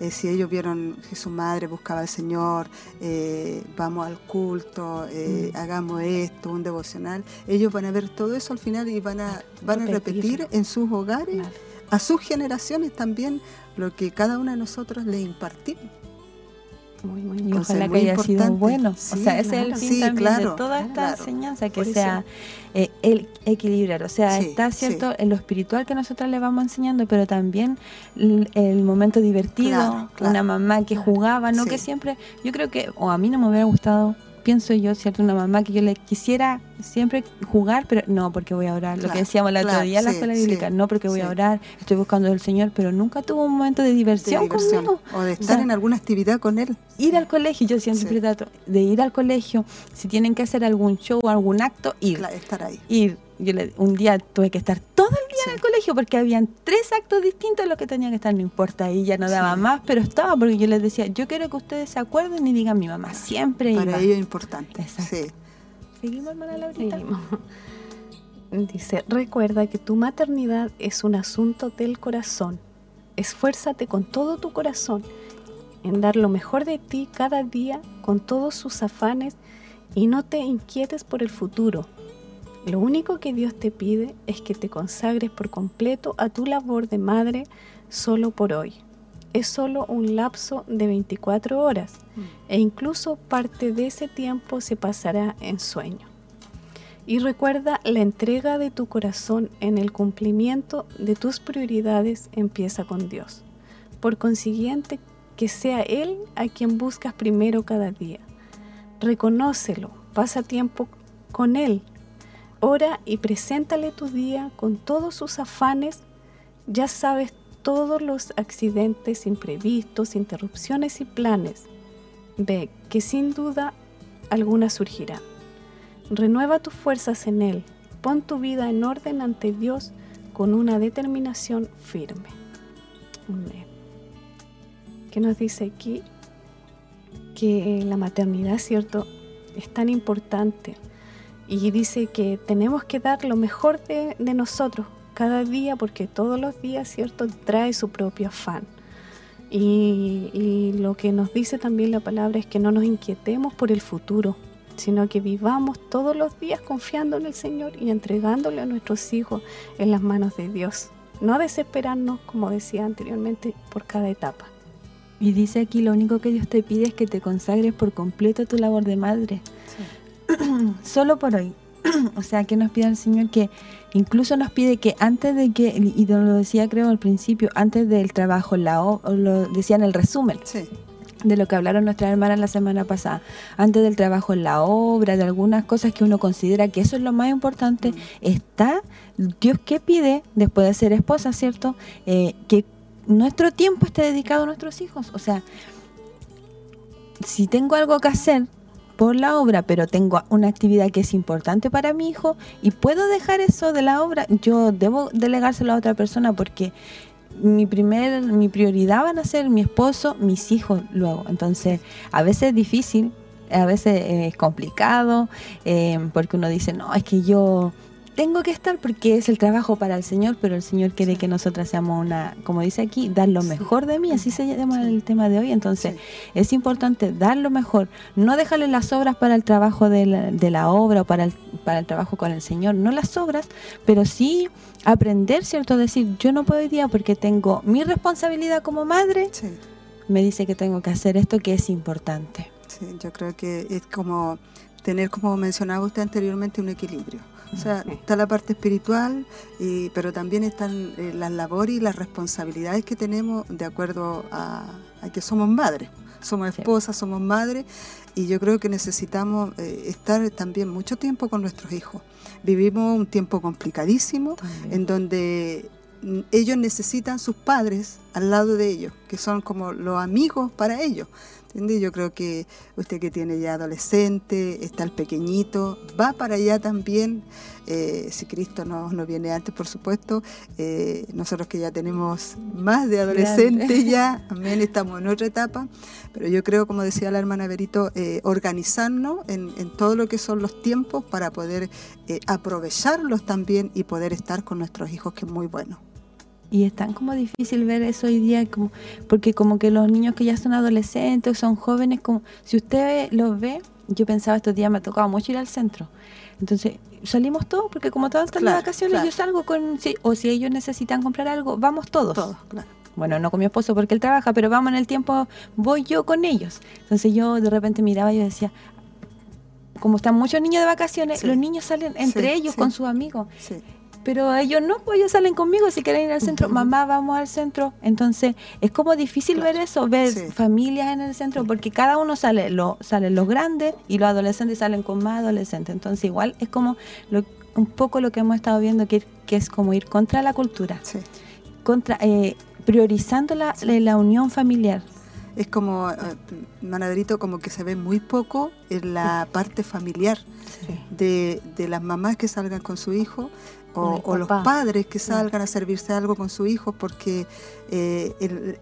Speaker 3: Eh, si ellos vieron que su madre buscaba al Señor, eh, vamos al culto, mm. hagamos esto, un devocional, ellos van a ver todo eso al final y van a, van a repetir en sus hogares, a sus generaciones también, lo que cada uno de nosotros le impartimos.
Speaker 1: Muy, muy y ojalá que haya sido bueno. o sea, ese es el fin también de toda esta enseñanza, que sea eh, el equilibrar. O sea, está cierto en lo espiritual que nosotros le vamos enseñando, pero también el, momento divertido, una mamá que jugaba, no que siempre, yo creo que, o a mí no me hubiera gustado pienso yo, ¿cierto? Una mamá que yo le quisiera siempre jugar, pero no porque voy a orar. Lo que decíamos el otro día en la escuela bíblica, no porque voy a orar, estoy buscando al Señor, pero nunca tuvo un momento de diversión, conmigo.
Speaker 3: O de estar en alguna actividad con Él.
Speaker 1: Ir al colegio, yo siempre trato de ir al colegio, si tienen que hacer algún show, o algún acto, ir.
Speaker 3: estar ahí.
Speaker 1: Ir yo le, un día tuve que estar todo el día en el colegio porque habían tres actos distintos a los que tenía que estar, no importa, y ya no daba más, pero estaba porque yo les decía, yo quiero que ustedes se acuerden y digan mi mamá, siempre
Speaker 3: Para ello es importante. Sí.
Speaker 1: ¿Seguimos, hermana Laurita? Seguimos. <laughs>
Speaker 2: Dice, recuerda que tu maternidad es un asunto del corazón. Esfuérzate con todo tu corazón en dar lo mejor de ti cada día con todos sus afanes y no te inquietes por el futuro, lo único que Dios te pide es que te consagres por completo a tu labor de madre solo por hoy. Es solo un lapso de 24 horas e incluso parte de ese tiempo se pasará en sueño. Y recuerda, la entrega de tu corazón en el cumplimiento de tus prioridades empieza con Dios. Por consiguiente, que sea Él a quien buscas primero cada día. Reconócelo, pasa tiempo con Él Ora y preséntale tu día con todos sus afanes. Ya sabes todos los accidentes imprevistos, interrupciones y planes. Ve que sin duda alguna surgirá. Renueva tus fuerzas en Él. Pon tu vida en orden ante Dios con una determinación firme. ¿Qué nos dice aquí? Que la maternidad, ¿cierto? Es tan importante y dice que tenemos que dar lo mejor de, nosotros cada día porque todos los días, ¿cierto?, trae su propio afán. Y, y, lo que nos dice también la palabra es que no nos inquietemos por el futuro, sino que vivamos todos los días confiando en el Señor y entregándole a nuestros hijos en las manos de Dios. No desesperarnos, como decía anteriormente, por cada etapa.
Speaker 1: Y dice aquí, lo único que Dios te pide es que te consagres por completo a tu labor de madre. <clears throat> solo por hoy. <clears throat> o sea, que nos pide el Señor que incluso nos pide que antes de que, y lo decía creo al principio, antes del trabajo, la o, lo decía en el resumen. de lo que hablaron nuestras hermanas la semana pasada, antes del trabajo en la obra, de algunas cosas que uno considera que eso es lo más importante, mm. está Dios que pide, después de ser esposa, ¿cierto? Eh, que nuestro tiempo esté dedicado a nuestros hijos. O sea, si tengo algo que hacer, por la obra, pero tengo una actividad que es importante para mi hijo y puedo dejar eso de la obra, yo debo delegárselo a otra persona porque mi primer mi prioridad van a ser mi esposo, mis hijos luego. Entonces, a veces es difícil, a veces es complicado, eh, porque uno dice, no, es que yo tengo que estar porque es el trabajo para el Señor, pero el Señor quiere que nosotras seamos una, como dice aquí, dar lo mejor de mí, así se llama el tema de hoy. Entonces, es importante dar lo mejor, no dejarle las obras para el trabajo de la, obra o para el, para el trabajo con el Señor, no las obras, pero sí aprender, ¿cierto? Decir, yo no puedo hoy día porque tengo mi responsabilidad como madre, me dice que tengo que hacer esto que es importante.
Speaker 3: Sí, yo creo que es como tener, como mencionaba usted anteriormente, un equilibrio o sea, está la parte espiritual, pero también están eh, las labores y las responsabilidades que tenemos de acuerdo a, que somos madres. somos esposas, somos madres y yo creo que necesitamos eh, estar también mucho tiempo con nuestros hijos. Vivimos un tiempo complicadísimo en donde ellos necesitan sus padres al lado de ellos, que son como los amigos para ellos. Yo creo que usted que tiene ya adolescente, está el pequeñito, va para allá también, eh, si Cristo no, no, viene antes, por supuesto, eh, nosotros que ya tenemos más de adolescentes <laughs> ya, amén, estamos en otra etapa, pero yo creo, como decía la hermana Berito, eh, organizarnos en, en, todo lo que son los tiempos para poder aprovecharlos también y poder estar con nuestros hijos, que es muy bueno.
Speaker 1: Y es tan como difícil ver eso hoy día, como porque como que los niños que ya son adolescentes son jóvenes, como si usted los ve, yo pensaba estos días me ha tocado mucho ir al centro. Entonces salimos todos, porque como todos están de vacaciones, yo salgo con, o si ellos necesitan comprar algo, vamos todos.
Speaker 3: Todos, claro.
Speaker 1: Bueno, no con mi esposo porque él trabaja, pero vamos en el tiempo, voy yo con ellos. Entonces yo de repente miraba y yo decía, como están muchos niños de vacaciones, los niños salen entre ellos con sus amigos. Pero ellos no, pues ellos salen conmigo si quieren ir al centro. Mamá, vamos al centro. Entonces, es como difícil ver eso, ver familias en el centro, porque cada uno sale, lo, salen los grandes y los adolescentes salen con más adolescentes. Entonces, igual es como un poco lo que hemos estado viendo, que, que es como ir contra la cultura, contra eh, priorizando la, la unión familiar.
Speaker 3: Es como, eh, Manaderito, como que se ve muy poco en la parte familiar de, de, las mamás que salgan con su hijo o, los padres que salgan a servirse algo con su hijo, porque eh, el,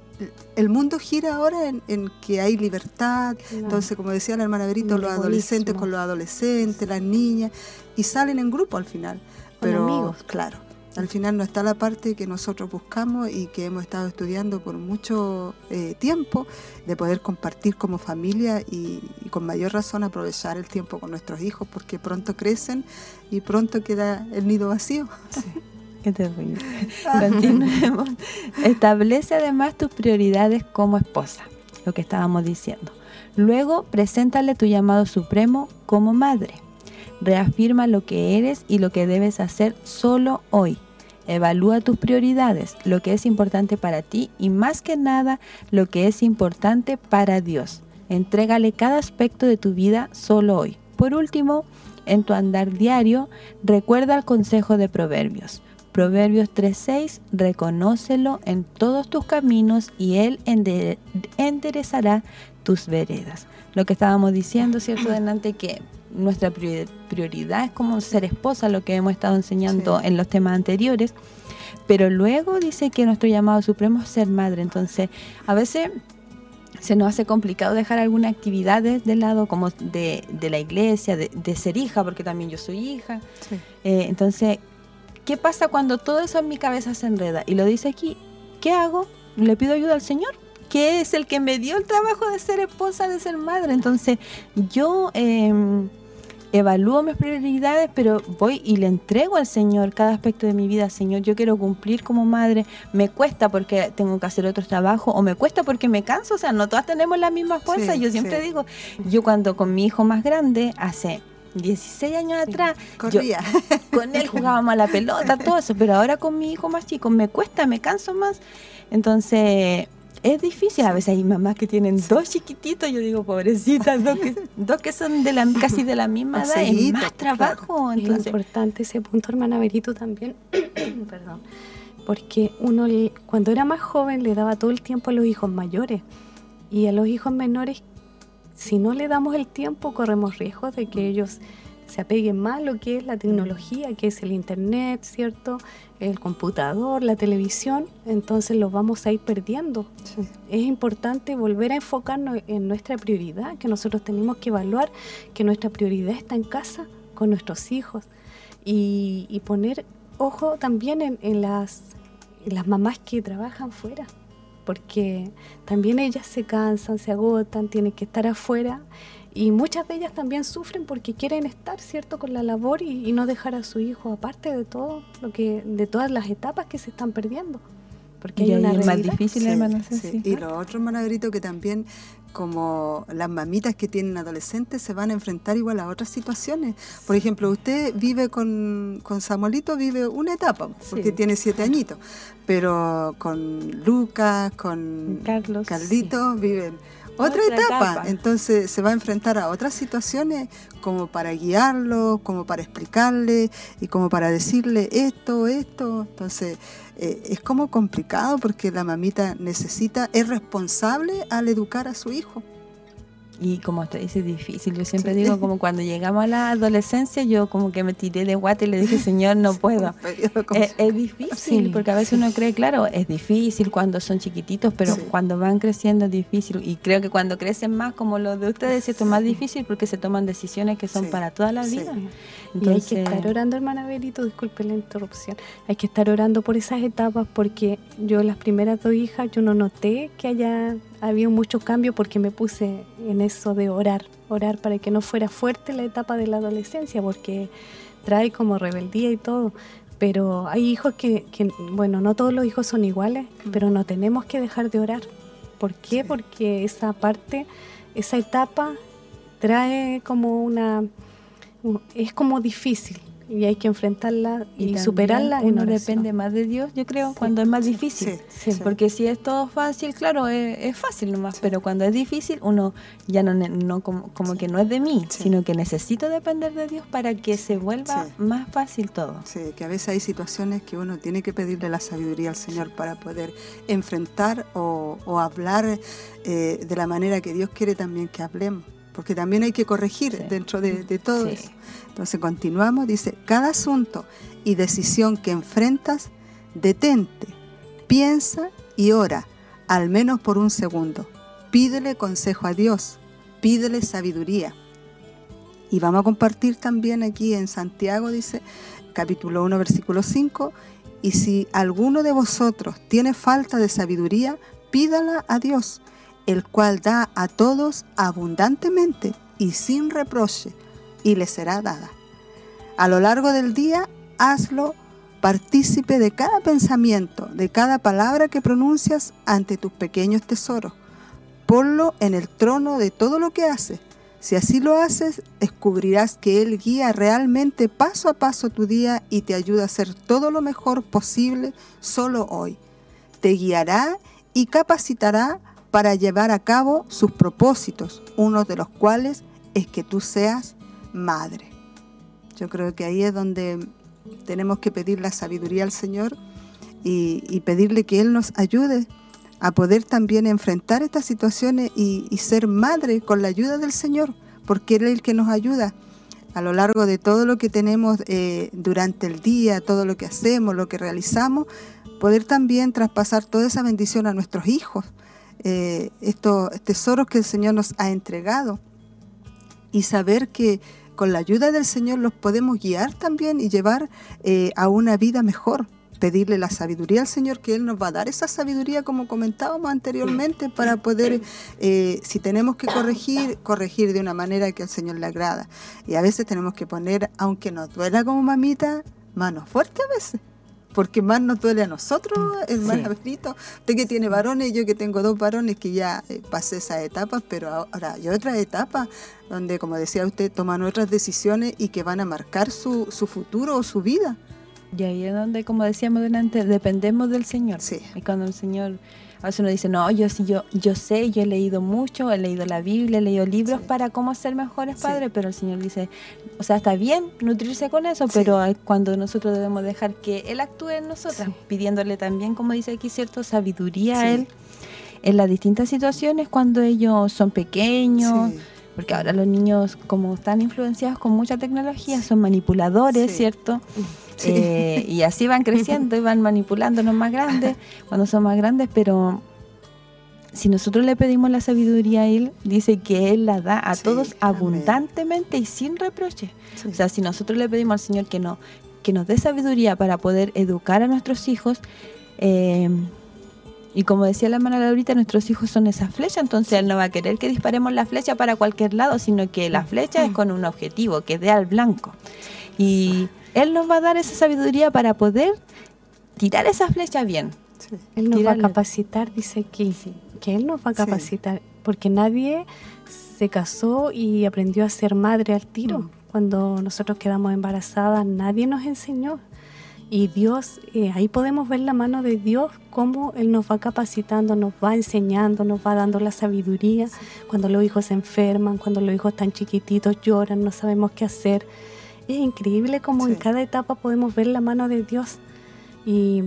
Speaker 3: el, mundo gira ahora en, que hay libertad, entonces como decía la hermana Berito, los adolescentes con los adolescentes, las niñas, y salen en grupo al final. Pero, amigos. claro, al final no está la parte que nosotros buscamos y que hemos estado estudiando por mucho eh, tiempo, de poder compartir como familia y, con mayor razón aprovechar el tiempo con nuestros hijos, porque pronto crecen y pronto queda el nido vacío.
Speaker 1: qué terrible. Continuemos. Establece además tus prioridades como esposa, lo que estábamos diciendo. Luego, preséntale tu llamado supremo como madre Reafirma lo que eres y lo que debes hacer solo hoy. Evalúa tus prioridades, lo que es importante para ti y más que nada lo que es importante para Dios. Entrégale cada aspecto de tu vida solo hoy. Por último, en tu andar diario, recuerda el consejo de Proverbios. Proverbios 3.6, reconócelo en todos tus caminos y Él enderezará tus veredas. Lo que estábamos diciendo, ¿cierto? <clears throat> Delante que nuestra prioridad es como ser esposa, lo que hemos estado enseñando en los temas anteriores, pero luego dice que nuestro llamado supremo es ser madre, entonces a veces se nos hace complicado dejar alguna actividad de lado, como de, la iglesia, de, ser hija, porque también yo soy hija. Eh, entonces, ¿qué pasa cuando todo eso en mi cabeza se enreda? Y lo dice aquí, ¿qué hago? ¿Le pido ayuda al Señor? que es el que me dio el trabajo de ser esposa, de ser madre. Entonces, yo eh, evalúo mis prioridades, pero voy y le entrego al Señor cada aspecto de mi vida. Señor, yo quiero cumplir como madre. Me cuesta porque tengo que hacer otro trabajo o me cuesta porque me canso. O sea, no todas tenemos la misma fuerza. yo siempre digo, yo cuando con mi hijo más grande, hace 16 años atrás,
Speaker 3: Corría. <laughs>
Speaker 1: con él jugábamos a la pelota, todo eso, pero ahora con mi hijo más chico me cuesta, me canso más. Entonces, es difícil. A veces hay mamás que tienen dos chiquititos, yo digo, pobrecitas, dos que, <laughs> dos que son de la, casi de la misma edad, es más trabajo.
Speaker 2: Es importante ese punto, hermana Berito, también, <clears throat> perdón, porque uno cuando era más joven le daba todo el tiempo a los hijos mayores y a los hijos menores, si no le damos el tiempo, corremos riesgos de que ellos se apeguen más a lo que es la tecnología, que es el internet, ¿cierto? El computador, la televisión, entonces los vamos a ir perdiendo. Es importante volver a enfocarnos en nuestra prioridad, que nosotros tenemos que evaluar que nuestra prioridad está en casa con nuestros hijos y, poner ojo también en, las, en las mamás que trabajan fuera porque también ellas se cansan, se agotan, tienen que estar afuera y muchas de ellas también sufren porque quieren estar, ¿cierto?, con la labor y, no dejar a su hijo, aparte de todo lo que, de todas las etapas que se están perdiendo. Porque hay una
Speaker 1: es más difícil, hermano.
Speaker 3: Y lo otro, hermano que también como las mamitas que tienen adolescentes se van a enfrentar igual a otras situaciones. Por ejemplo, usted vive con, con Samuelito, vive una etapa, porque tiene siete añitos, pero con Lucas, con
Speaker 1: Carlos,
Speaker 3: Carlito, viven otra, etapa. Entonces se va a enfrentar a otras situaciones como para guiarlo, como para explicarle y como para decirle esto, esto. Entonces eh, es como complicado porque la mamita necesita, es responsable al educar a su hijo.
Speaker 1: Y como usted dice, difícil. Yo siempre digo, como cuando llegamos a la adolescencia, yo como que me tiré de guate y le dije, Señor, no <laughs> puedo. es, difícil, porque a veces uno cree, claro, es difícil cuando son chiquititos, pero cuando van creciendo es difícil. Y creo que cuando crecen más, como lo de ustedes, es más difícil porque se toman decisiones que son para toda la vida.
Speaker 2: Entonces, y hay que estar orando, hermana Berito, disculpe la interrupción. Hay que estar orando por esas etapas porque yo las primeras dos hijas, yo no noté que haya habido mucho cambio porque me puse en eso de orar, orar para que no fuera fuerte la etapa de la adolescencia porque trae como rebeldía y todo. Pero hay hijos que, que bueno, no todos los hijos son iguales, mm. pero no tenemos que dejar de orar. ¿Por qué? Porque esa parte, esa etapa trae como una es como difícil y hay que enfrentarla y, superarla.
Speaker 1: Uno depende más de Dios, yo creo, cuando es más difícil. Porque si es todo fácil, claro, es, fácil nomás, pero cuando es difícil, uno ya no, no como, que no es de mí, sino que necesito depender de Dios para que se vuelva más fácil todo.
Speaker 3: Sí, que a veces hay situaciones que uno tiene que pedirle la sabiduría al Señor para poder enfrentar o, hablar eh, de la manera que Dios quiere también que hablemos porque también hay que corregir dentro de, todo eso. Entonces continuamos, dice, cada asunto y decisión que enfrentas, detente, piensa y ora, al menos por un segundo. Pídele consejo a Dios, pídele sabiduría. Y vamos a compartir también aquí en Santiago, dice, capítulo 1, versículo 5, y si alguno de vosotros tiene falta de sabiduría, pídala a Dios el cual da a todos abundantemente y sin reproche, y le será dada. A lo largo del día, hazlo partícipe de cada pensamiento, de cada palabra que pronuncias ante tus pequeños tesoros. Ponlo en el trono de todo lo que haces. Si así lo haces, descubrirás que Él guía realmente paso a paso tu día y te ayuda a hacer todo lo mejor posible solo hoy. Te guiará y capacitará para llevar a cabo sus propósitos, uno de los cuales es que tú seas madre. Yo creo que ahí es donde tenemos que pedir la sabiduría al Señor y, pedirle que Él nos ayude a poder también enfrentar estas situaciones y, ser madre con la ayuda del Señor, porque Él es el que nos ayuda a lo largo de todo lo que tenemos eh, durante el día, todo lo que hacemos, lo que realizamos, poder también traspasar toda esa bendición a nuestros hijos, eh, estos tesoros que el Señor nos ha entregado y saber que con la ayuda del Señor los podemos guiar también y llevar eh, a una vida mejor. Pedirle la sabiduría al Señor, que Él nos va a dar esa sabiduría, como comentábamos anteriormente, para poder, eh, si tenemos que corregir, corregir de una manera que al Señor le agrada. Y a veces tenemos que poner, aunque nos duela como mamita, manos fuertes a veces porque más nos duele a nosotros, hermana sí. Usted que tiene varones, yo que tengo dos varones que ya eh, pasé esas etapas, pero ahora hay otras etapas donde, como decía usted, toman otras decisiones y que van a marcar su, su futuro o su vida.
Speaker 1: Y ahí es donde, como decíamos delante, dependemos del Señor. Sí. Y cuando el Señor a veces uno dice, no, yo sí, yo, yo sé, yo he leído mucho, he leído la Biblia, he leído libros para cómo ser mejores padres, pero el Señor dice, o sea, está bien nutrirse con eso, pero cuando nosotros debemos dejar que Él actúe en nosotras, pidiéndole también, como dice aquí, cierto, sabiduría a Él en las distintas situaciones cuando ellos son pequeños, porque ahora los niños, como están influenciados con mucha tecnología, son manipuladores, ¿cierto? Eh, y así van creciendo y van manipulándonos más grandes, cuando son más grandes, pero si nosotros le pedimos la sabiduría a Él, dice que Él la da a todos abundantemente y sin reproche. O sea, si nosotros le pedimos al Señor que, no, que nos dé sabiduría para poder educar a nuestros hijos, eh, y como decía la hermana Laurita, nuestros hijos son esa flecha, entonces Él no va a querer que disparemos la flecha para cualquier lado, sino que la flecha es con un objetivo, que dé al blanco. Y él nos va a dar esa sabiduría para poder tirar esa flecha bien.
Speaker 2: Él nos va a capacitar, dice aquí, que Él nos va a capacitar, porque nadie se casó y aprendió a ser madre al tiro. Mm. Cuando nosotros quedamos embarazadas, nadie nos enseñó. Y Dios, eh, ahí podemos ver la mano de Dios, cómo Él nos va capacitando, nos va enseñando, nos va dando la sabiduría. Cuando los hijos se enferman, cuando los hijos tan chiquititos lloran, no sabemos qué hacer. Es increíble cómo en cada etapa podemos ver la mano de Dios. Y,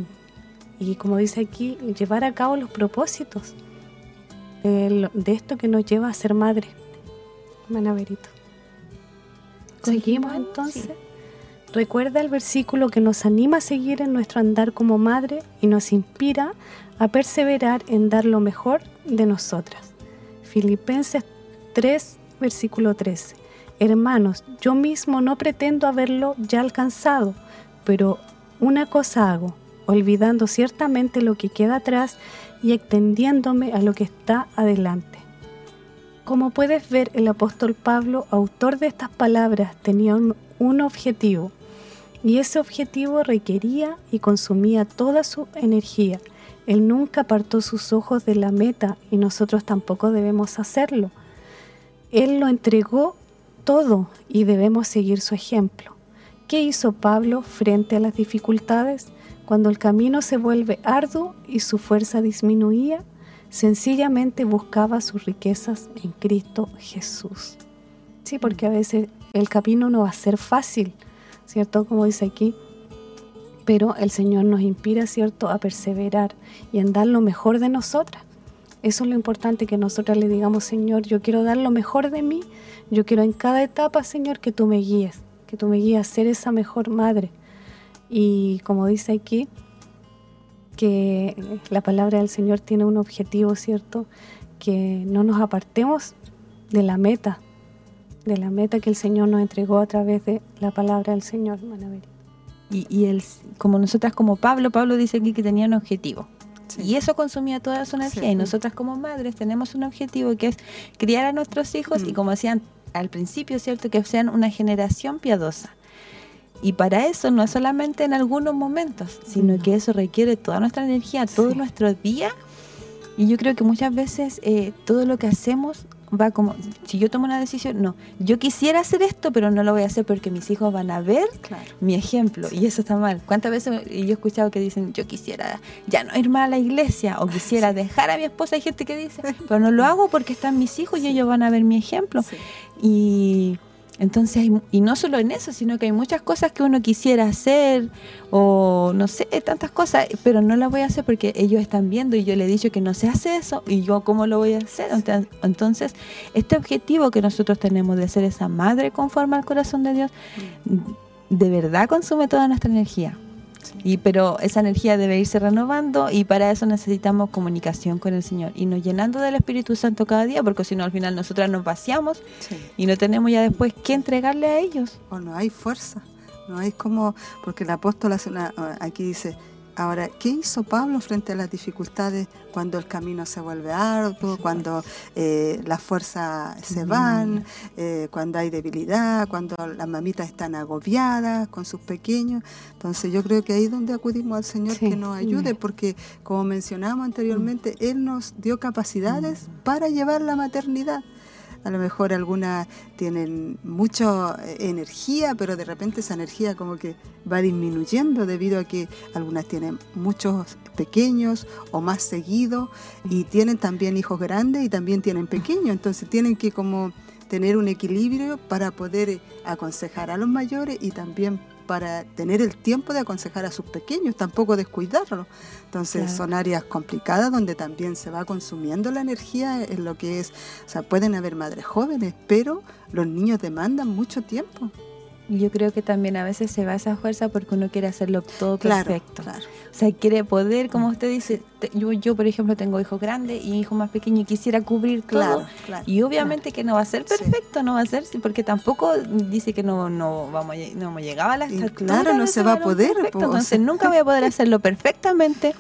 Speaker 2: y como dice aquí, llevar a cabo los propósitos de, esto que nos lleva a ser madre. Manaverito. Seguimos entonces. Recuerda el versículo que nos anima a seguir en nuestro andar como madre y nos inspira a perseverar en dar lo mejor de nosotras. Filipenses 3, versículo 13. Hermanos, yo mismo no pretendo haberlo ya alcanzado, pero una cosa hago, olvidando ciertamente lo que queda atrás y extendiéndome a lo que está adelante. Como puedes ver, el apóstol Pablo, autor de estas palabras, tenía un, un objetivo, y ese objetivo requería y consumía toda su energía. Él nunca apartó sus ojos de la meta y nosotros tampoco debemos hacerlo. Él lo entregó todo y debemos seguir su ejemplo. ¿Qué hizo Pablo frente a las dificultades? Cuando el camino se vuelve arduo y su fuerza disminuía, sencillamente buscaba sus riquezas en Cristo Jesús. Sí, porque a veces el camino no va a ser fácil, ¿cierto? Como dice aquí. Pero el Señor nos inspira, ¿cierto?, a perseverar y en dar lo mejor de nosotras. Eso es lo importante, que nosotras le digamos, Señor, yo quiero dar lo mejor de mí, yo quiero en cada etapa, Señor, que tú me guíes, que tú me guíes a ser esa mejor madre. Y como dice aquí, que la palabra del Señor tiene un objetivo, ¿cierto? Que no nos apartemos de la meta, de la meta que el Señor nos entregó a través de la palabra del Señor,
Speaker 1: Y, y el, como nosotras como Pablo, Pablo dice aquí que tenía un objetivo. Y eso consumía toda su energía. Y nosotras como madres tenemos un objetivo que es criar a nuestros hijos y mm. como decían al principio, ¿cierto? Que sean una generación piadosa. Y para eso no es solamente en algunos momentos, sino que eso requiere toda nuestra energía, todo nuestro día. Y yo creo que muchas veces eh, todo lo que hacemos va como, si yo tomo una decisión, no, yo quisiera hacer esto, pero no lo voy a hacer porque mis hijos van a ver mi ejemplo y eso está mal. ¿Cuántas veces yo he escuchado que dicen, yo quisiera ya no ir más a la iglesia o quisiera dejar a mi esposa? Hay gente que dice, pero no lo hago porque están mis hijos y ellos van a ver mi ejemplo. Y entonces, y no solo en eso, sino que hay muchas cosas que uno quisiera hacer o no sé, tantas cosas, pero no las voy a hacer porque ellos están viendo y yo le he dicho que no se hace eso y yo cómo lo voy a hacer. Entonces, este objetivo que nosotros tenemos de ser esa madre conforme al corazón de Dios, mm. de verdad consume toda nuestra energía. Y pero esa energía debe irse renovando y para eso necesitamos comunicación con el Señor y nos llenando del Espíritu Santo cada día, porque si no al final nosotras nos vaciamos y no tenemos ya después qué entregarle a ellos.
Speaker 3: O no hay fuerza, no hay como, porque el apóstol hace una, aquí dice, Ahora, ¿qué hizo Pablo frente a las dificultades cuando el camino se vuelve arduo, cuando eh, las fuerzas se van, eh, cuando hay debilidad, cuando las mamitas están agobiadas con sus pequeños? Entonces yo creo que ahí es donde acudimos al Señor que nos ayude, porque como mencionamos anteriormente, Él nos dio capacidades para llevar la maternidad a lo mejor algunas tienen mucha eh, energía, pero de repente esa energía como que va disminuyendo debido a que algunas tienen muchos pequeños o más seguidos y tienen también hijos grandes y también tienen pequeños, entonces tienen que como tener un equilibrio para poder aconsejar a los mayores y también para tener el tiempo de aconsejar a sus pequeños, tampoco descuidarlo. Entonces son áreas complicadas donde también se va consumiendo la energía en lo que es, o sea, pueden haber madres jóvenes, pero los niños demandan mucho tiempo.
Speaker 1: Yo creo que también a veces se va esa fuerza porque uno quiere hacerlo todo perfecto. O sea, quiere poder, como usted dice, yo, yo por ejemplo tengo hijos grandes y hijos más pequeños y quisiera cubrir todo. y obviamente que no va a ser perfecto, no va a ser, porque tampoco dice que no, no, vamos, no llegaba a las
Speaker 3: Claro, no se va a poder.
Speaker 1: entonces nunca voy a poder hacerlo perfectamente.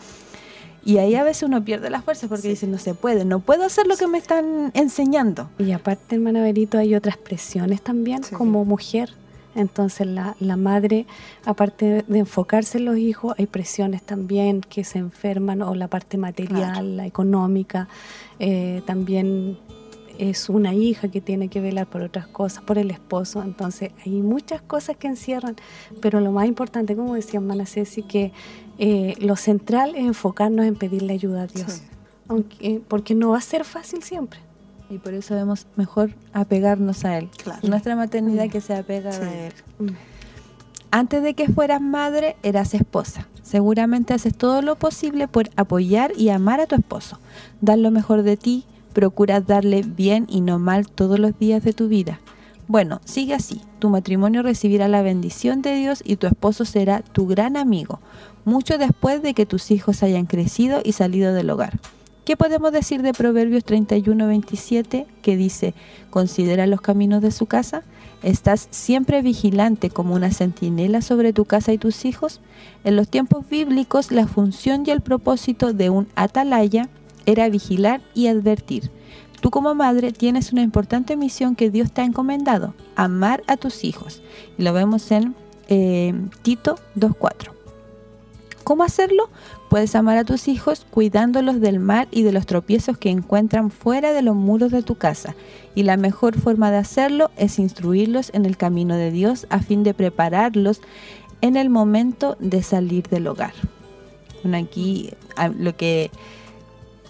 Speaker 1: Y ahí a veces uno pierde las fuerzas porque dice, no se puede, no puedo hacer lo que me están enseñando.
Speaker 2: Y aparte, hermana Berito, hay otras presiones también como mujer entonces la, la, madre, aparte de enfocarse en los hijos, hay presiones también que se enferman, o la parte material, la económica, eh, también es una hija que tiene que velar por otras cosas, por el esposo. Entonces hay muchas cosas que encierran, pero lo más importante, como decía hermana Ceci, que eh, lo central es enfocarnos en pedirle ayuda a Dios, aunque, porque no va a ser fácil siempre.
Speaker 1: Y por eso debemos mejor apegarnos a Él. Nuestra maternidad mm. que se apega a Él. Mm. Antes de que fueras madre, eras esposa. Seguramente haces todo lo posible por apoyar y amar a tu esposo. Dar lo mejor de ti, procuras darle bien y no mal todos los días de tu vida. Bueno, sigue así. Tu matrimonio recibirá la bendición de Dios y tu esposo será tu gran amigo, mucho después de que tus hijos hayan crecido y salido del hogar. ¿Qué podemos decir de Proverbios 31, 27 que dice, considera los caminos de su casa? ¿Estás siempre vigilante como una centinela sobre tu casa y tus hijos? En los tiempos bíblicos la función y el propósito de un atalaya era vigilar y advertir. Tú como madre tienes una importante misión que Dios te ha encomendado, amar a tus hijos. Y lo vemos en eh, Tito 2.4. ¿Cómo hacerlo? Puedes amar a tus hijos cuidándolos del mal y de los tropiezos que encuentran fuera de los muros de tu casa. Y la mejor forma de hacerlo es instruirlos en el camino de Dios a fin de prepararlos en el momento de salir del hogar. Bueno, aquí lo que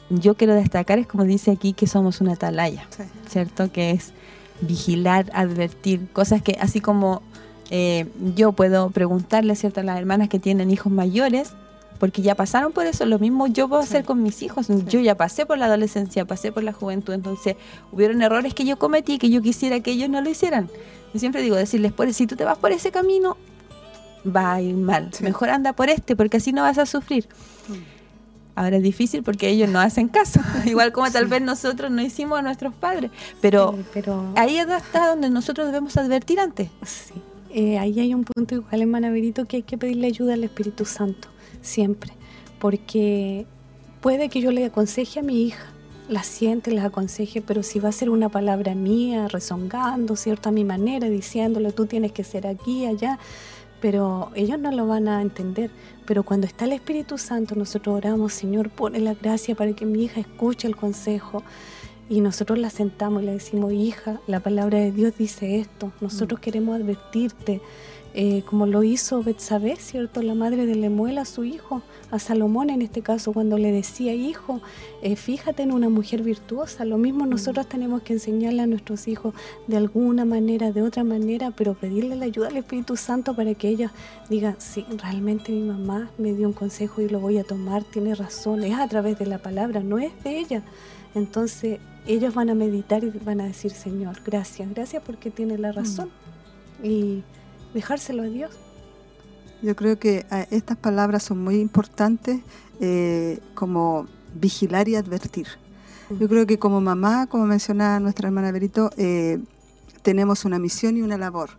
Speaker 1: yo quiero destacar es como dice aquí que somos una atalaya, ¿cierto? Que es vigilar, advertir, cosas que así como eh, yo puedo preguntarle ¿cierto? a las hermanas que tienen hijos mayores, porque ya pasaron por eso, lo mismo yo puedo hacer con mis hijos, yo ya pasé por la adolescencia, pasé por la juventud, entonces hubieron errores que yo cometí que yo quisiera que ellos no lo hicieran. Yo siempre digo, decirles, pues, si tú te vas por ese camino, va a ir mal, mejor anda por este, porque así no vas a sufrir. Ahora es difícil porque ellos no hacen caso, <laughs> igual como tal vez nosotros no hicimos a nuestros padres, pero, pero... ahí está donde nosotros debemos advertir antes.
Speaker 2: Sí. Eh, ahí hay un punto igual en Manaverito que hay que pedirle ayuda al Espíritu Santo, siempre, porque puede que yo le aconseje a mi hija, la siente, la aconseje, pero si va a ser una palabra mía, rezongando, ¿cierto? A mi manera, diciéndole, tú tienes que ser aquí, allá, pero ellos no lo van a entender. Pero cuando está el Espíritu Santo, nosotros oramos, Señor, pone la gracia para que mi hija escuche el consejo, y nosotros la sentamos y le decimos, hija, la palabra de Dios dice esto, nosotros mm. queremos advertirte, eh, como lo hizo Betsabé, ¿cierto? La madre de Lemuel a su hijo, a Salomón en este caso, cuando le decía, hijo, eh, fíjate en una mujer virtuosa, lo mismo nosotros tenemos que enseñarle a nuestros hijos de alguna manera, de otra manera, pero pedirle la ayuda al Espíritu Santo para que ellos digan, sí, realmente mi mamá me dio un consejo y lo voy a tomar, tiene razón, es a través de la palabra, no es de ella. Entonces, ellos van a meditar y van a decir, Señor, gracias, gracias porque tiene la razón. Mm. Y dejárselo a Dios.
Speaker 3: Yo creo que ah, estas palabras son muy importantes eh, como vigilar y advertir. Yo creo que como mamá, como mencionaba nuestra hermana Berito, eh, tenemos una misión y una labor.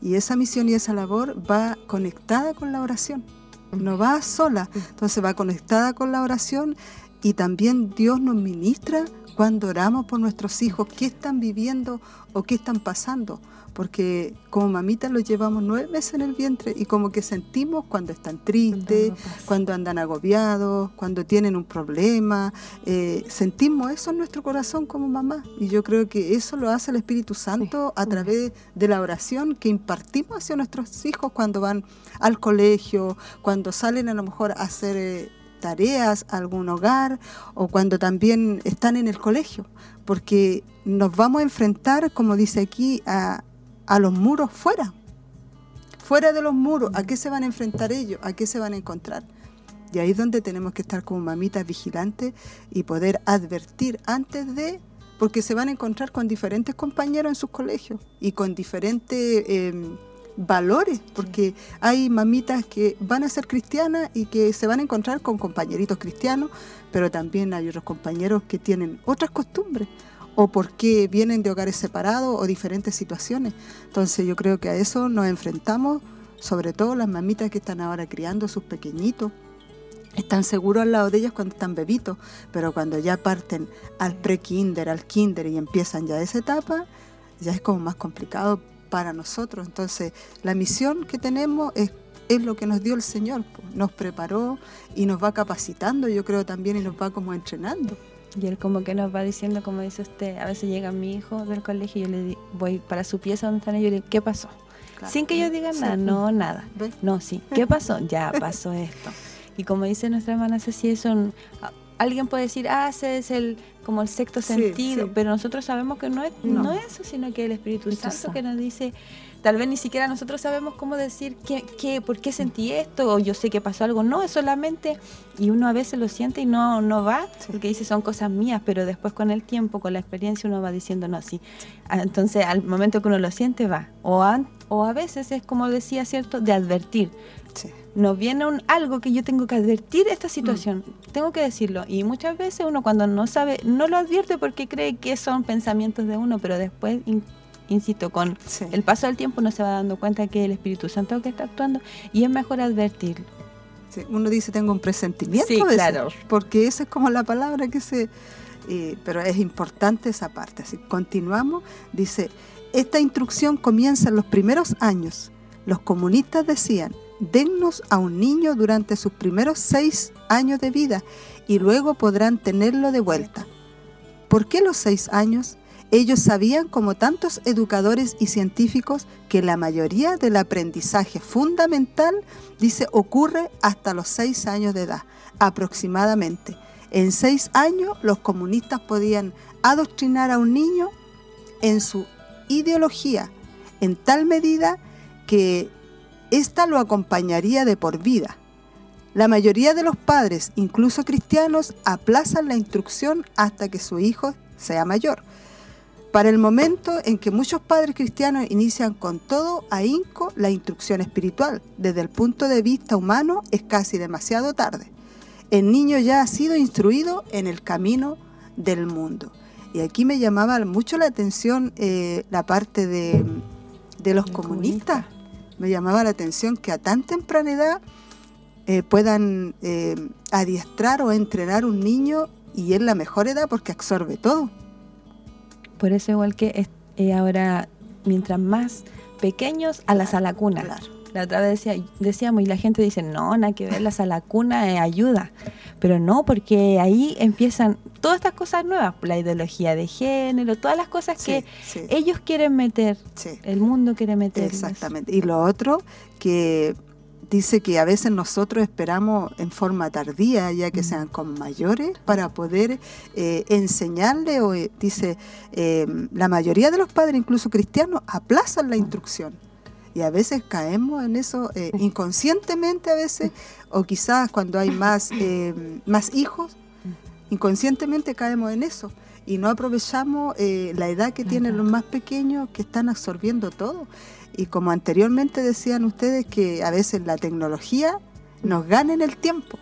Speaker 3: Y esa misión y esa labor va conectada con la oración. No va sola, entonces va conectada con la oración y también Dios nos ministra cuando oramos por nuestros hijos, qué están viviendo o qué están pasando. Porque como mamita los llevamos nueve meses en el vientre y como que sentimos cuando están tristes, cuando andan agobiados, cuando tienen un problema. Eh, sentimos eso en nuestro corazón como mamá. Y yo creo que eso lo hace el Espíritu Santo a través de la oración que impartimos hacia nuestros hijos cuando van al colegio, cuando salen a lo mejor a hacer... Eh, tareas, algún hogar o cuando también están en el colegio, porque nos vamos a enfrentar, como dice aquí, a, los muros fuera, fuera de los muros, ¿a qué se van a enfrentar ellos? ¿A qué se van a encontrar? Y ahí es donde tenemos que estar como mamitas vigilantes y poder advertir antes de, porque se van a encontrar con diferentes compañeros en sus colegios y con diferentes... Em, valores, porque hay mamitas que van a ser cristianas y que se van a encontrar con compañeritos cristianos, pero también hay otros compañeros que tienen otras costumbres o porque vienen de hogares separados o diferentes situaciones. Entonces yo creo que a eso nos enfrentamos, sobre todo las mamitas que están ahora criando a sus pequeñitos. Están seguros al lado de ellas cuando están bebitos, pero cuando ya parten al pre-kinder, al kinder y empiezan ya esa etapa, ya es como más complicado para nosotros. Entonces, la misión que tenemos es, es lo que nos dio el Señor, nos preparó y nos va capacitando, yo creo también, y nos va como entrenando.
Speaker 1: Y él como que nos va diciendo, como dice usted, a veces llega mi hijo del colegio y yo le voy para su pieza donde están ellos y le digo, ¿qué pasó? Sin que yo diga nada, no, nada. No, sí. ¿Qué pasó? <laughs> ya pasó esto. Y como dice nuestra hermana Ceci, eso alguien puede decir, ah, ese es el como el sexto sentido, pero nosotros sabemos que no es, no. es eso, sino que el Espíritu Santo que nos dice, tal vez ni siquiera nosotros sabemos cómo decir qué, qué, por qué sentí esto, o yo sé que pasó algo, no, es solamente, y uno a veces lo siente y no, no va, porque dice son cosas mías, pero después con el tiempo, con la experiencia, uno va diciendo, no, sí. Ah, entonces, al momento que uno lo siente, va. O, o a veces es como decía, ¿cierto?, de advertir. Sí nos viene un, algo que yo tengo que advertir esta mm. situación, tengo que decirlo. Y muchas veces uno cuando no sabe, no lo advierte porque cree que son pensamientos de uno, pero después, insisto, con el paso del tiempo uno se va dando cuenta que el Espíritu Santo que está actuando y es mejor advertirlo.
Speaker 3: uno dice tengo un presentimiento
Speaker 1: sí, claro.
Speaker 3: porque esa es como la palabra que se... Eh, pero es importante esa parte. Así continuamos, dice, esta instrucción comienza en los primeros años. Los comunistas decían, dennos a un niño durante sus primeros seis años de vida y luego podrán tenerlo de vuelta. ¿Por qué los seis años? Ellos sabían, como tantos educadores y científicos, que la mayoría del aprendizaje fundamental, dice, ocurre hasta los seis años de edad, aproximadamente. En seis años los comunistas podían adoctrinar a un niño en su ideología, en tal medida que esta lo acompañaría de por vida. La mayoría de los padres, incluso cristianos, aplazan la instrucción hasta que su hijo sea mayor. Para el momento en que muchos padres cristianos inician con todo ahínco la instrucción espiritual, desde el punto de vista humano es casi demasiado tarde. El niño ya ha sido instruido en el camino del mundo. Y aquí me llamaba mucho la atención eh, la parte de, los comunistas me llamaba la atención que a tan temprana edad eh, puedan eh, adiestrar o entrenar un niño y es la mejor edad porque absorbe todo.
Speaker 1: Por eso igual que eh, ahora, mientras más pequeños, a la sala cuna. La otra vez decía, decíamos, y la gente dice, no, nada que ver, la sala cuna ayuda. Pero no, porque ahí empiezan todas estas cosas nuevas, la ideología de género, todas las cosas que ellos quieren meter, el mundo quiere meter.
Speaker 3: Exactamente. Y lo otro, que dice que a veces nosotros esperamos en forma tardía, ya que mm. sean con mayores, para poder eh, enseñarle, o eh, dice, eh, la mayoría de los padres, incluso cristianos, aplazan la instrucción. Y a veces caemos en eso inconscientemente a veces, o quizás cuando hay más, <coughs> más hijos, inconscientemente caemos en eso. Y no aprovechamos eh, la edad que tienen los más pequeños que están absorbiendo todo. Y como anteriormente decían ustedes que a veces la tecnología nos gana en el tiempo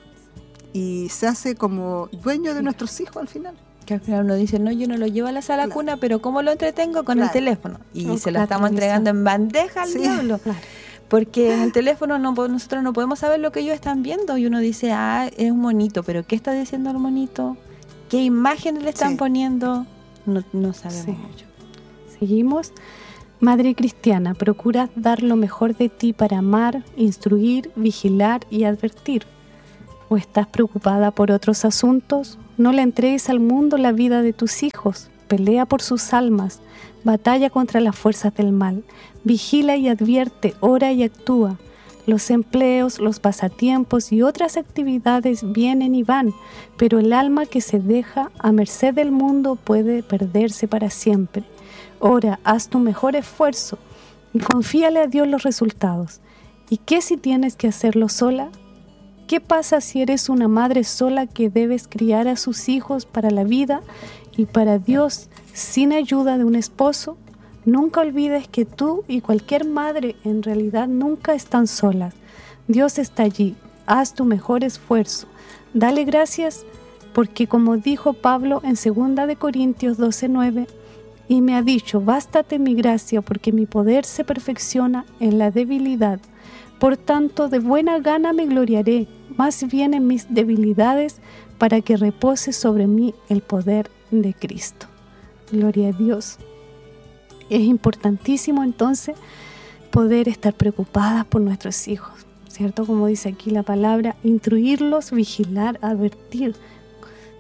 Speaker 3: y se hace como dueño de nuestros hijos al final.
Speaker 1: Que al final uno dice, no, yo no lo llevo a la sala cuna, pero ¿cómo lo entretengo? Con el teléfono. Y se lo estamos entregando en bandeja al diablo. Porque en el teléfono no, nosotros no podemos saber lo que ellos están viendo. Y uno dice, ah, es un monito, pero ¿qué está diciendo el monito? ¿Qué imágenes le están poniendo? No, no sabemos mucho.
Speaker 2: Seguimos. Madre cristiana, procura dar lo mejor de ti para amar, instruir, vigilar y advertir. ¿O estás preocupada por otros asuntos? No le entregues al mundo la vida de tus hijos. Pelea por sus almas. Batalla contra las fuerzas del mal. Vigila y advierte, ora y actúa. Los empleos, los pasatiempos y otras actividades vienen y van, pero el alma que se deja a merced del mundo puede perderse para siempre. Ora, haz tu mejor esfuerzo y confíale a Dios los resultados. ¿Y qué si tienes que hacerlo sola? ¿Qué pasa si eres una madre sola que debes criar a sus hijos para la vida y para Dios sin ayuda de un esposo? Nunca olvides que tú y cualquier madre en realidad nunca están solas. Dios está allí. Haz tu mejor esfuerzo. Dale gracias porque como dijo Pablo en 2 de Corintios 12:9, y me ha dicho, bástate mi gracia porque mi poder se perfecciona en la debilidad. Por tanto, de buena gana me gloriaré más bien en mis debilidades, para que repose sobre mí el poder de Cristo. Gloria a Dios. Es importantísimo entonces poder estar preocupadas por nuestros hijos, ¿cierto? Como dice aquí la palabra, instruirlos, vigilar, advertir.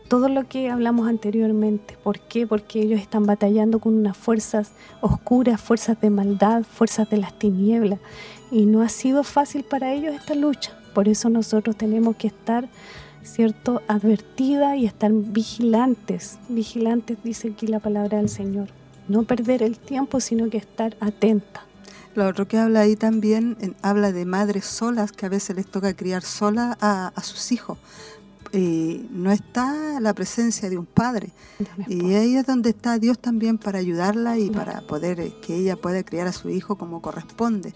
Speaker 2: Todo lo que hablamos anteriormente. ¿Por qué? Porque ellos están batallando con unas fuerzas oscuras, fuerzas de maldad, fuerzas de las tinieblas. Y no ha sido fácil para ellos esta lucha. Por eso nosotros tenemos que estar, ¿cierto?, advertida y estar vigilantes. Vigilantes, dice aquí la palabra del Señor. No perder el tiempo, sino que estar atenta.
Speaker 3: Lo otro que habla ahí también, habla de madres solas, que a veces les toca criar sola a sus hijos no está la presencia de un padre. Y ahí es donde está Dios también para ayudarla y para poder eh, que ella pueda criar a su hijo como corresponde.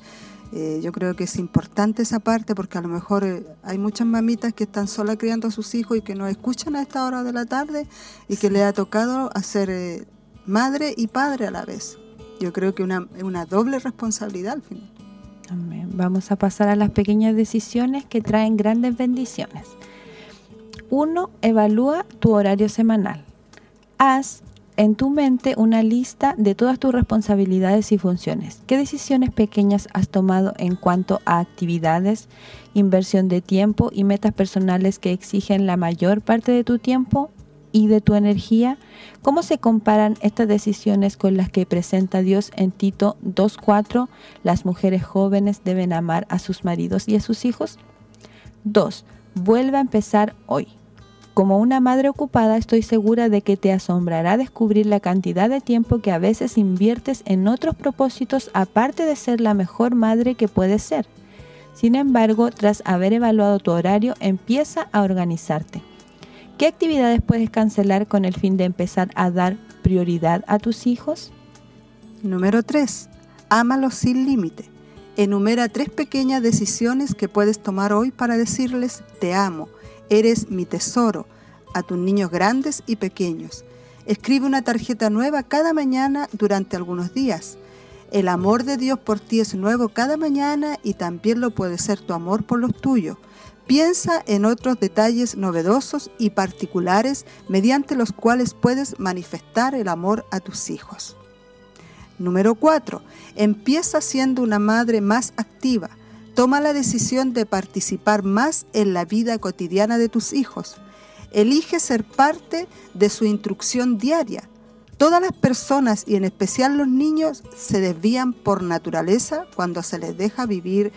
Speaker 3: Eh, yo creo que es importante esa parte porque a lo mejor eh, hay muchas mamitas que están solas criando a sus hijos y que no escuchan a esta hora de la tarde y que le ha tocado hacer madre y padre a la vez. Yo creo que una, una doble responsabilidad al final.
Speaker 1: Vamos a pasar a las pequeñas decisiones que traen grandes bendiciones. 1. Evalúa tu horario semanal. Haz en tu mente una lista de todas tus responsabilidades y funciones. ¿Qué decisiones pequeñas has tomado en cuanto a actividades, inversión de tiempo y metas personales que exigen la mayor parte de tu tiempo y de tu energía? ¿Cómo se comparan estas decisiones con las que presenta Dios en Tito 2.4? Las mujeres jóvenes deben amar a sus maridos y a sus hijos. 2. Vuelve a empezar hoy. Como una madre ocupada estoy segura de que te asombrará descubrir la cantidad de tiempo que a veces inviertes en otros propósitos aparte de ser la mejor madre que puedes ser. Sin embargo, tras haber evaluado tu horario, empieza a organizarte. ¿Qué actividades puedes cancelar con el fin de empezar a dar prioridad a tus hijos?
Speaker 3: Número 3. Ámalos sin límite. Enumera tres pequeñas decisiones que puedes tomar hoy para decirles te amo Eres mi tesoro a tus niños grandes y pequeños. Escribe una tarjeta nueva cada mañana durante algunos días. El amor de Dios por ti es nuevo cada mañana y también lo puede ser tu amor por los tuyos. Piensa en otros detalles novedosos y particulares mediante los cuales puedes manifestar el amor a tus hijos. Número 4. Empieza siendo una madre más activa. Toma la decisión de participar más en la vida cotidiana de tus hijos. Elige ser parte de su instrucción diaria. Todas las personas y en especial los niños se desvían por naturaleza cuando se les deja vivir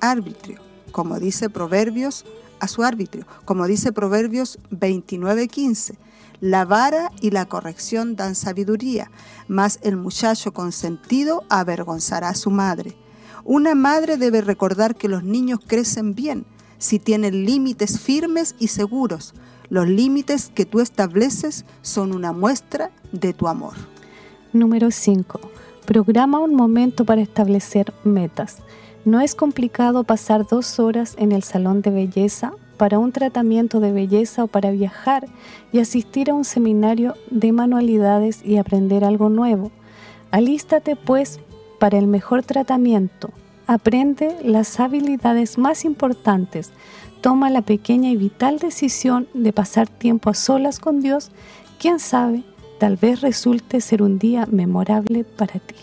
Speaker 3: arbitrio, como dice Proverbios a su arbitrio, como dice Proverbios 29:15. La vara y la corrección dan sabiduría, mas el muchacho consentido avergonzará a su madre. Una madre debe recordar que los niños crecen bien si tienen límites firmes y seguros. Los límites que tú estableces son una muestra de tu amor.
Speaker 2: Número 5. Programa un momento para establecer metas. No es complicado pasar dos horas en el salón de belleza para un tratamiento de belleza o para viajar y asistir a un seminario de manualidades y aprender algo nuevo. Alístate pues para el mejor tratamiento. Aprende las habilidades más importantes. Toma la pequeña y vital decisión de pasar tiempo a solas con Dios. Quién sabe, tal vez resulte ser un día memorable para ti.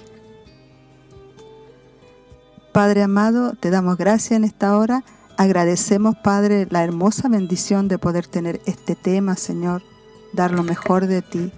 Speaker 3: Padre amado, te damos gracias en esta hora. Agradecemos, Padre, la hermosa bendición de poder tener este tema, Señor, dar lo mejor de ti.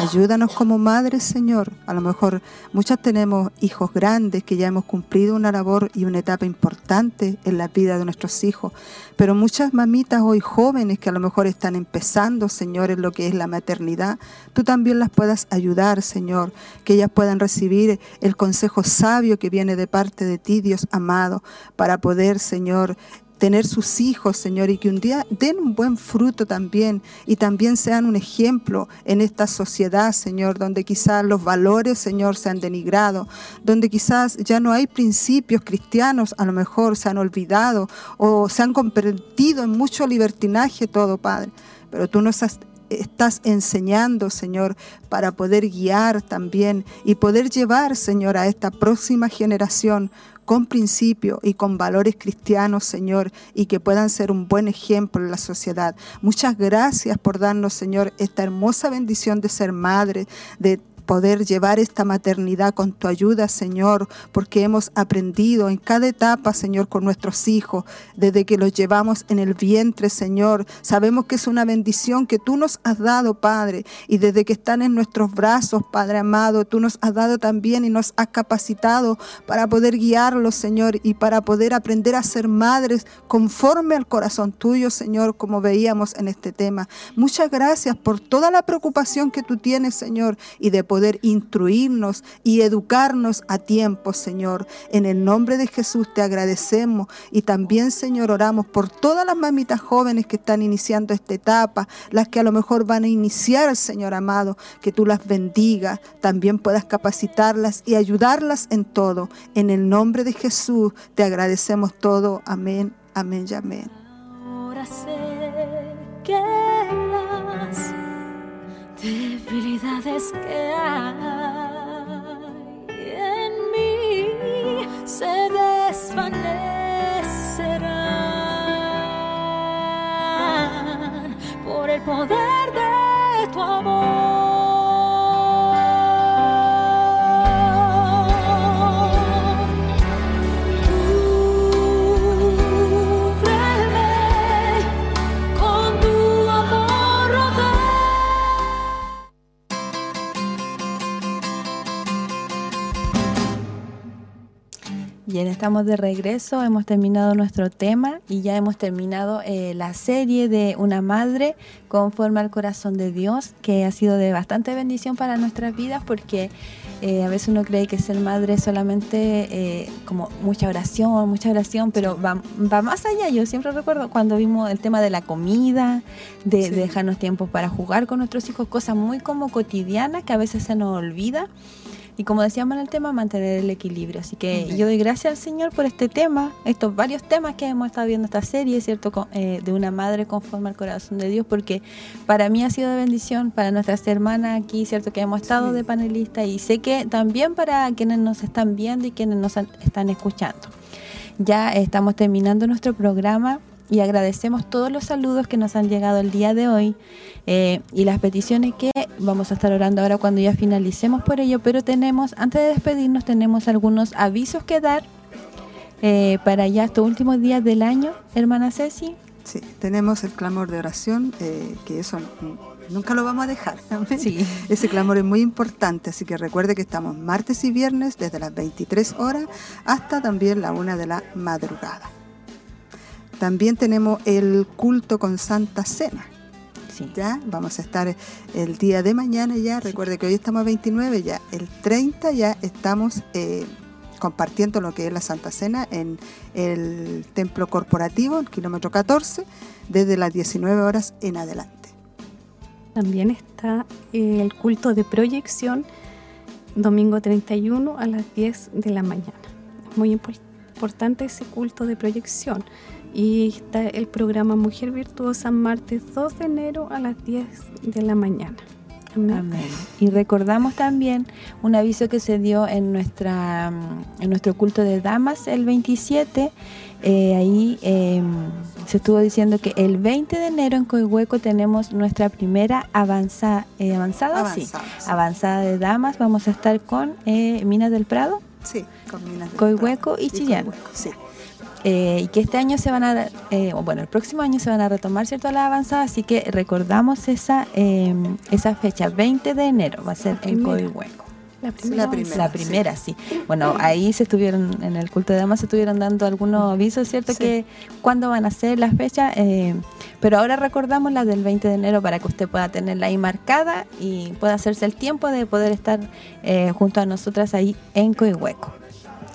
Speaker 3: Ayúdanos como madres, Señor. A lo mejor muchas tenemos hijos grandes que ya hemos cumplido una labor y una etapa importante en la vida de nuestros hijos, pero muchas mamitas hoy jóvenes que a lo mejor están empezando, Señor, en lo que es la maternidad, tú también las puedas ayudar, Señor, que ellas puedan recibir el consejo sabio que viene de parte de ti, Dios amado, para poder, Señor, tener sus hijos, Señor, y que un día den un buen fruto también y también sean un ejemplo en esta sociedad, Señor, donde quizás los valores, Señor, se han denigrado, donde quizás ya no hay principios cristianos, a lo mejor se han olvidado o se han convertido en mucho libertinaje todo, Padre. Pero tú nos estás enseñando, Señor, para poder guiar también y poder llevar, Señor, a esta próxima generación con principios y con valores cristianos, Señor, y que puedan ser un buen ejemplo en la sociedad. Muchas gracias por darnos, Señor, esta hermosa bendición de ser madre, de poder llevar esta maternidad con tu ayuda, Señor, porque hemos aprendido en cada etapa, Señor, con nuestros hijos, desde que los llevamos en el vientre, Señor. Sabemos que es una bendición que tú nos has dado, Padre, y desde que están en nuestros brazos, Padre amado, tú nos has dado también y nos has capacitado para poder guiarlos, Señor, y para poder aprender a ser madres conforme al corazón tuyo, Señor, como veíamos en este tema. Muchas gracias por toda la preocupación que tú tienes, Señor, y de poder instruirnos y educarnos a tiempo, Señor. En el nombre de Jesús te agradecemos y también, Señor, oramos por todas las mamitas jóvenes que están iniciando esta etapa, las que a lo mejor van a iniciar, Señor amado, que tú las bendigas, también puedas capacitarlas y ayudarlas en todo. En el nombre de Jesús te agradecemos todo. Amén, amén y amén.
Speaker 5: Que hay en mí se desvanecerán por el poder de tu amor.
Speaker 1: Bien, estamos de regreso, hemos terminado nuestro tema y ya hemos terminado eh, la serie de Una Madre conforme al corazón de Dios, que ha sido de bastante bendición para nuestras vidas porque eh, a veces uno cree que ser madre es solamente eh, como mucha oración, mucha oración, pero va, va más allá. Yo siempre recuerdo cuando vimos el tema de la comida, de,
Speaker 3: Sí.
Speaker 1: de dejarnos tiempo para jugar con nuestros hijos, cosas muy como cotidianas que a veces se nos olvida. Y como decíamos en el tema, mantener el equilibrio. Así que yo doy gracias al Señor por este tema, estos varios temas que hemos estado viendo esta serie, ¿cierto? Con- eh, de una madre conforme al corazón de Dios, porque para mí ha sido de bendición, para nuestras hermanas aquí, ¿cierto? Que hemos estado
Speaker 3: Sí.
Speaker 1: de panelistas y sé que también para quienes nos están viendo y quienes nos están escuchando. Ya estamos terminando nuestro programa y agradecemos todos los saludos que nos han llegado el día de hoy eh, y las peticiones que vamos a estar orando ahora cuando ya finalicemos por ello, pero tenemos, antes de despedirnos, tenemos algunos avisos que dar eh, para ya estos últimos días del año, hermana Ceci.
Speaker 3: Sí, tenemos el clamor de oración, eh, que eso nunca lo vamos a dejar. <laughs>
Speaker 1: Sí.
Speaker 3: Ese clamor es muy importante, así que recuerde que estamos martes y viernes desde las 23 horas hasta también la una de la madrugada. También tenemos el culto con Santa Cena.
Speaker 1: Sí.
Speaker 3: Ya vamos a estar el día de mañana ya. Recuerde que hoy estamos a 29, ya el 30 ya estamos eh, compartiendo lo que es la Santa Cena en el templo corporativo, el kilómetro 14, desde las 19 horas en adelante.
Speaker 2: También está eh, el culto de proyección, domingo 31 a las 10 de la mañana. Es muy impor- importante ese culto de proyección. Y está el programa Mujer Virtuosa, martes 2 de enero a las 10 de la mañana. Amén.
Speaker 1: Amén. Y recordamos también un aviso que se dio en nuestra en nuestro culto de damas el 27. eh, ahí eh, se estuvo diciendo que el 20 de enero en Coihueco tenemos nuestra primera avanza, eh, avanzada,
Speaker 3: Avanzada, sí.
Speaker 1: avanzada de damas. Vamos a estar con eh, Minas del Prado.
Speaker 3: Sí, con Minas del
Speaker 1: Coihueco
Speaker 3: Prado.
Speaker 1: y Chillán.
Speaker 3: Coihueco, sí.
Speaker 1: Eh, y que este año se van a, eh, bueno, el próximo año se van a retomar, ¿cierto? La avanzada, así que recordamos esa eh, esa fecha, 20 de enero, va a ser en
Speaker 2: primera.
Speaker 1: Coihueco.
Speaker 2: La primera.
Speaker 3: la primera.
Speaker 1: La primera, sí. Bueno, ahí se estuvieron, en el culto de damas se estuvieron dando algunos avisos, ¿cierto?
Speaker 3: Sí.
Speaker 1: Que cuándo van a ser las fechas, eh, pero ahora recordamos la del 20 de enero para que usted pueda tenerla ahí marcada y pueda hacerse el tiempo de poder estar eh, junto a nosotras ahí en Coihueco.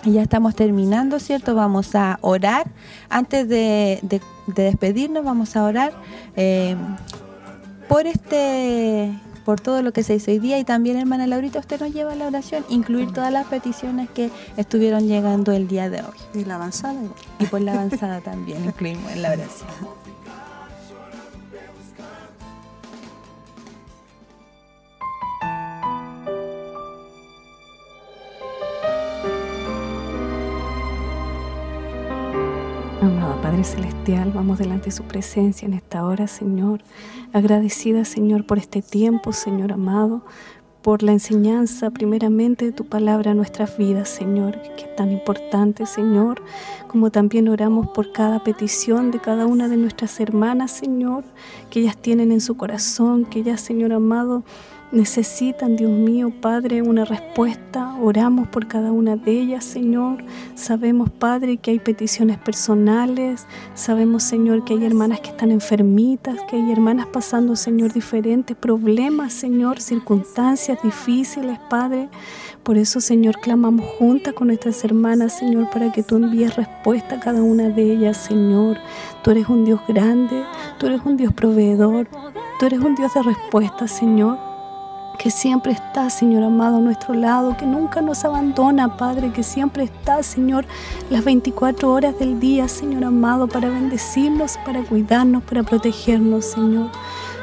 Speaker 1: Y ya estamos terminando, ¿cierto? Vamos a orar. Antes de, de- de despedirnos, vamos a orar eh, por este por todo lo que se hizo hoy día y también hermana Laurita usted nos lleva a la oración incluir todas las peticiones que estuvieron llegando el día de hoy
Speaker 3: Y la avanzada.
Speaker 1: y por la avanzada también <laughs> incluimos en la oración
Speaker 2: Amado Padre Celestial, vamos delante de su presencia en esta hora, Señor. Agradecida, Señor, por este tiempo, Señor amado, por la enseñanza primeramente de tu palabra a nuestras vidas, Señor, que es tan importante, Señor, como también oramos por cada petición de cada una de nuestras hermanas, Señor, que ellas tienen en su corazón, que ellas, Señor amado, necesitan, Dios mío, Padre, una respuesta. Oramos por cada una de ellas, Señor. Sabemos, Padre, que hay peticiones personales. Sabemos, Señor, que hay hermanas que están enfermitas, que hay hermanas pasando, Señor, diferentes problemas, Señor, circunstancias difíciles, Padre. Por eso, Señor, clamamos juntas con nuestras hermanas, Señor, para que tú envíes respuesta a cada una de ellas, Señor. Tú eres un Dios grande, tú eres un Dios proveedor, tú eres un Dios de respuesta, Señor que siempre está, Señor amado, a nuestro lado, que nunca nos abandona, Padre, que siempre está, Señor, las 24 horas del día, Señor amado, para bendecirnos, para cuidarnos, para protegernos, Señor.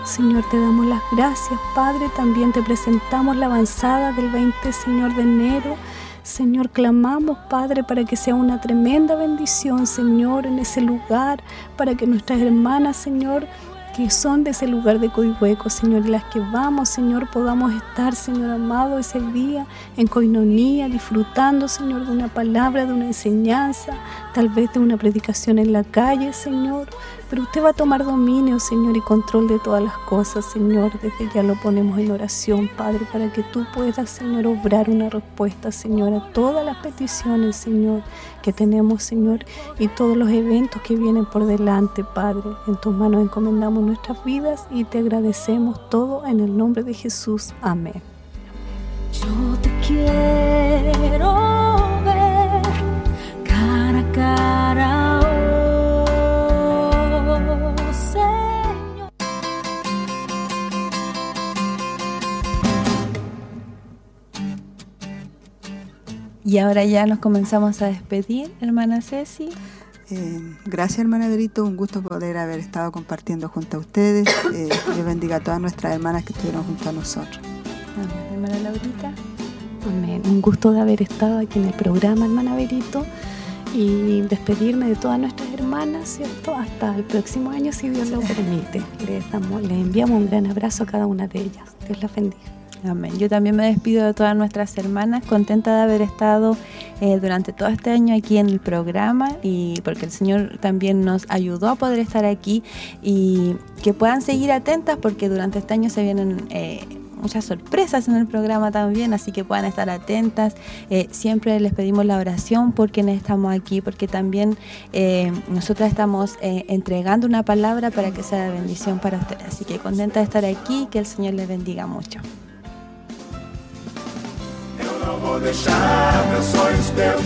Speaker 2: Señor, te damos las gracias, Padre. También te presentamos la avanzada del 20, Señor, de enero. Señor, clamamos, Padre, para que sea una tremenda bendición, Señor, en ese lugar, para que nuestras hermanas, Señor, que son de ese lugar de Coihueco, Señor, y las que vamos, Señor, podamos estar, Señor amado, ese día en coinonía, disfrutando, Señor, de una palabra, de una enseñanza, tal vez de una predicación en la calle, Señor, pero usted va a tomar dominio, Señor, y control de todas las cosas, Señor. Desde ya lo ponemos en oración, Padre, para que tú puedas, Señor, obrar una respuesta, Señor, a todas las peticiones, Señor, que tenemos, Señor, y todos los eventos que vienen por delante, Padre. En tus manos encomendamos nuestras vidas y te agradecemos todo en el nombre de Jesús. Amén.
Speaker 5: Yo te quiero cara oh Señor.
Speaker 1: Y ahora ya nos comenzamos a despedir, hermana Ceci.
Speaker 3: Eh, gracias, hermana Verito. Un gusto poder haber estado compartiendo junto a ustedes. Eh, Dios bendiga a todas nuestras hermanas que estuvieron junto a nosotros.
Speaker 1: Amén. Hermana Laurita.
Speaker 2: Amén. Un gusto de haber estado aquí en el programa, hermana Berito, y despedirme de todas nuestras hermanas, ¿cierto? Hasta el próximo año, si Dios lo permite. Les, damos, les enviamos un gran abrazo a cada una de ellas. Dios las bendiga.
Speaker 1: Amén. Yo también me despido de todas nuestras hermanas, contenta de haber estado eh, durante todo este año aquí en el programa y porque el Señor también nos ayudó a poder estar aquí y que puedan seguir atentas porque durante este año se vienen eh, muchas sorpresas en el programa también, así que puedan estar atentas. Eh, siempre les pedimos la oración por quienes estamos aquí, porque también eh, nosotras estamos eh, entregando una palabra para que sea de bendición para ustedes. Así que contenta de estar aquí, que el Señor les bendiga mucho.
Speaker 6: Eu não vou deixar meus sonhos pelo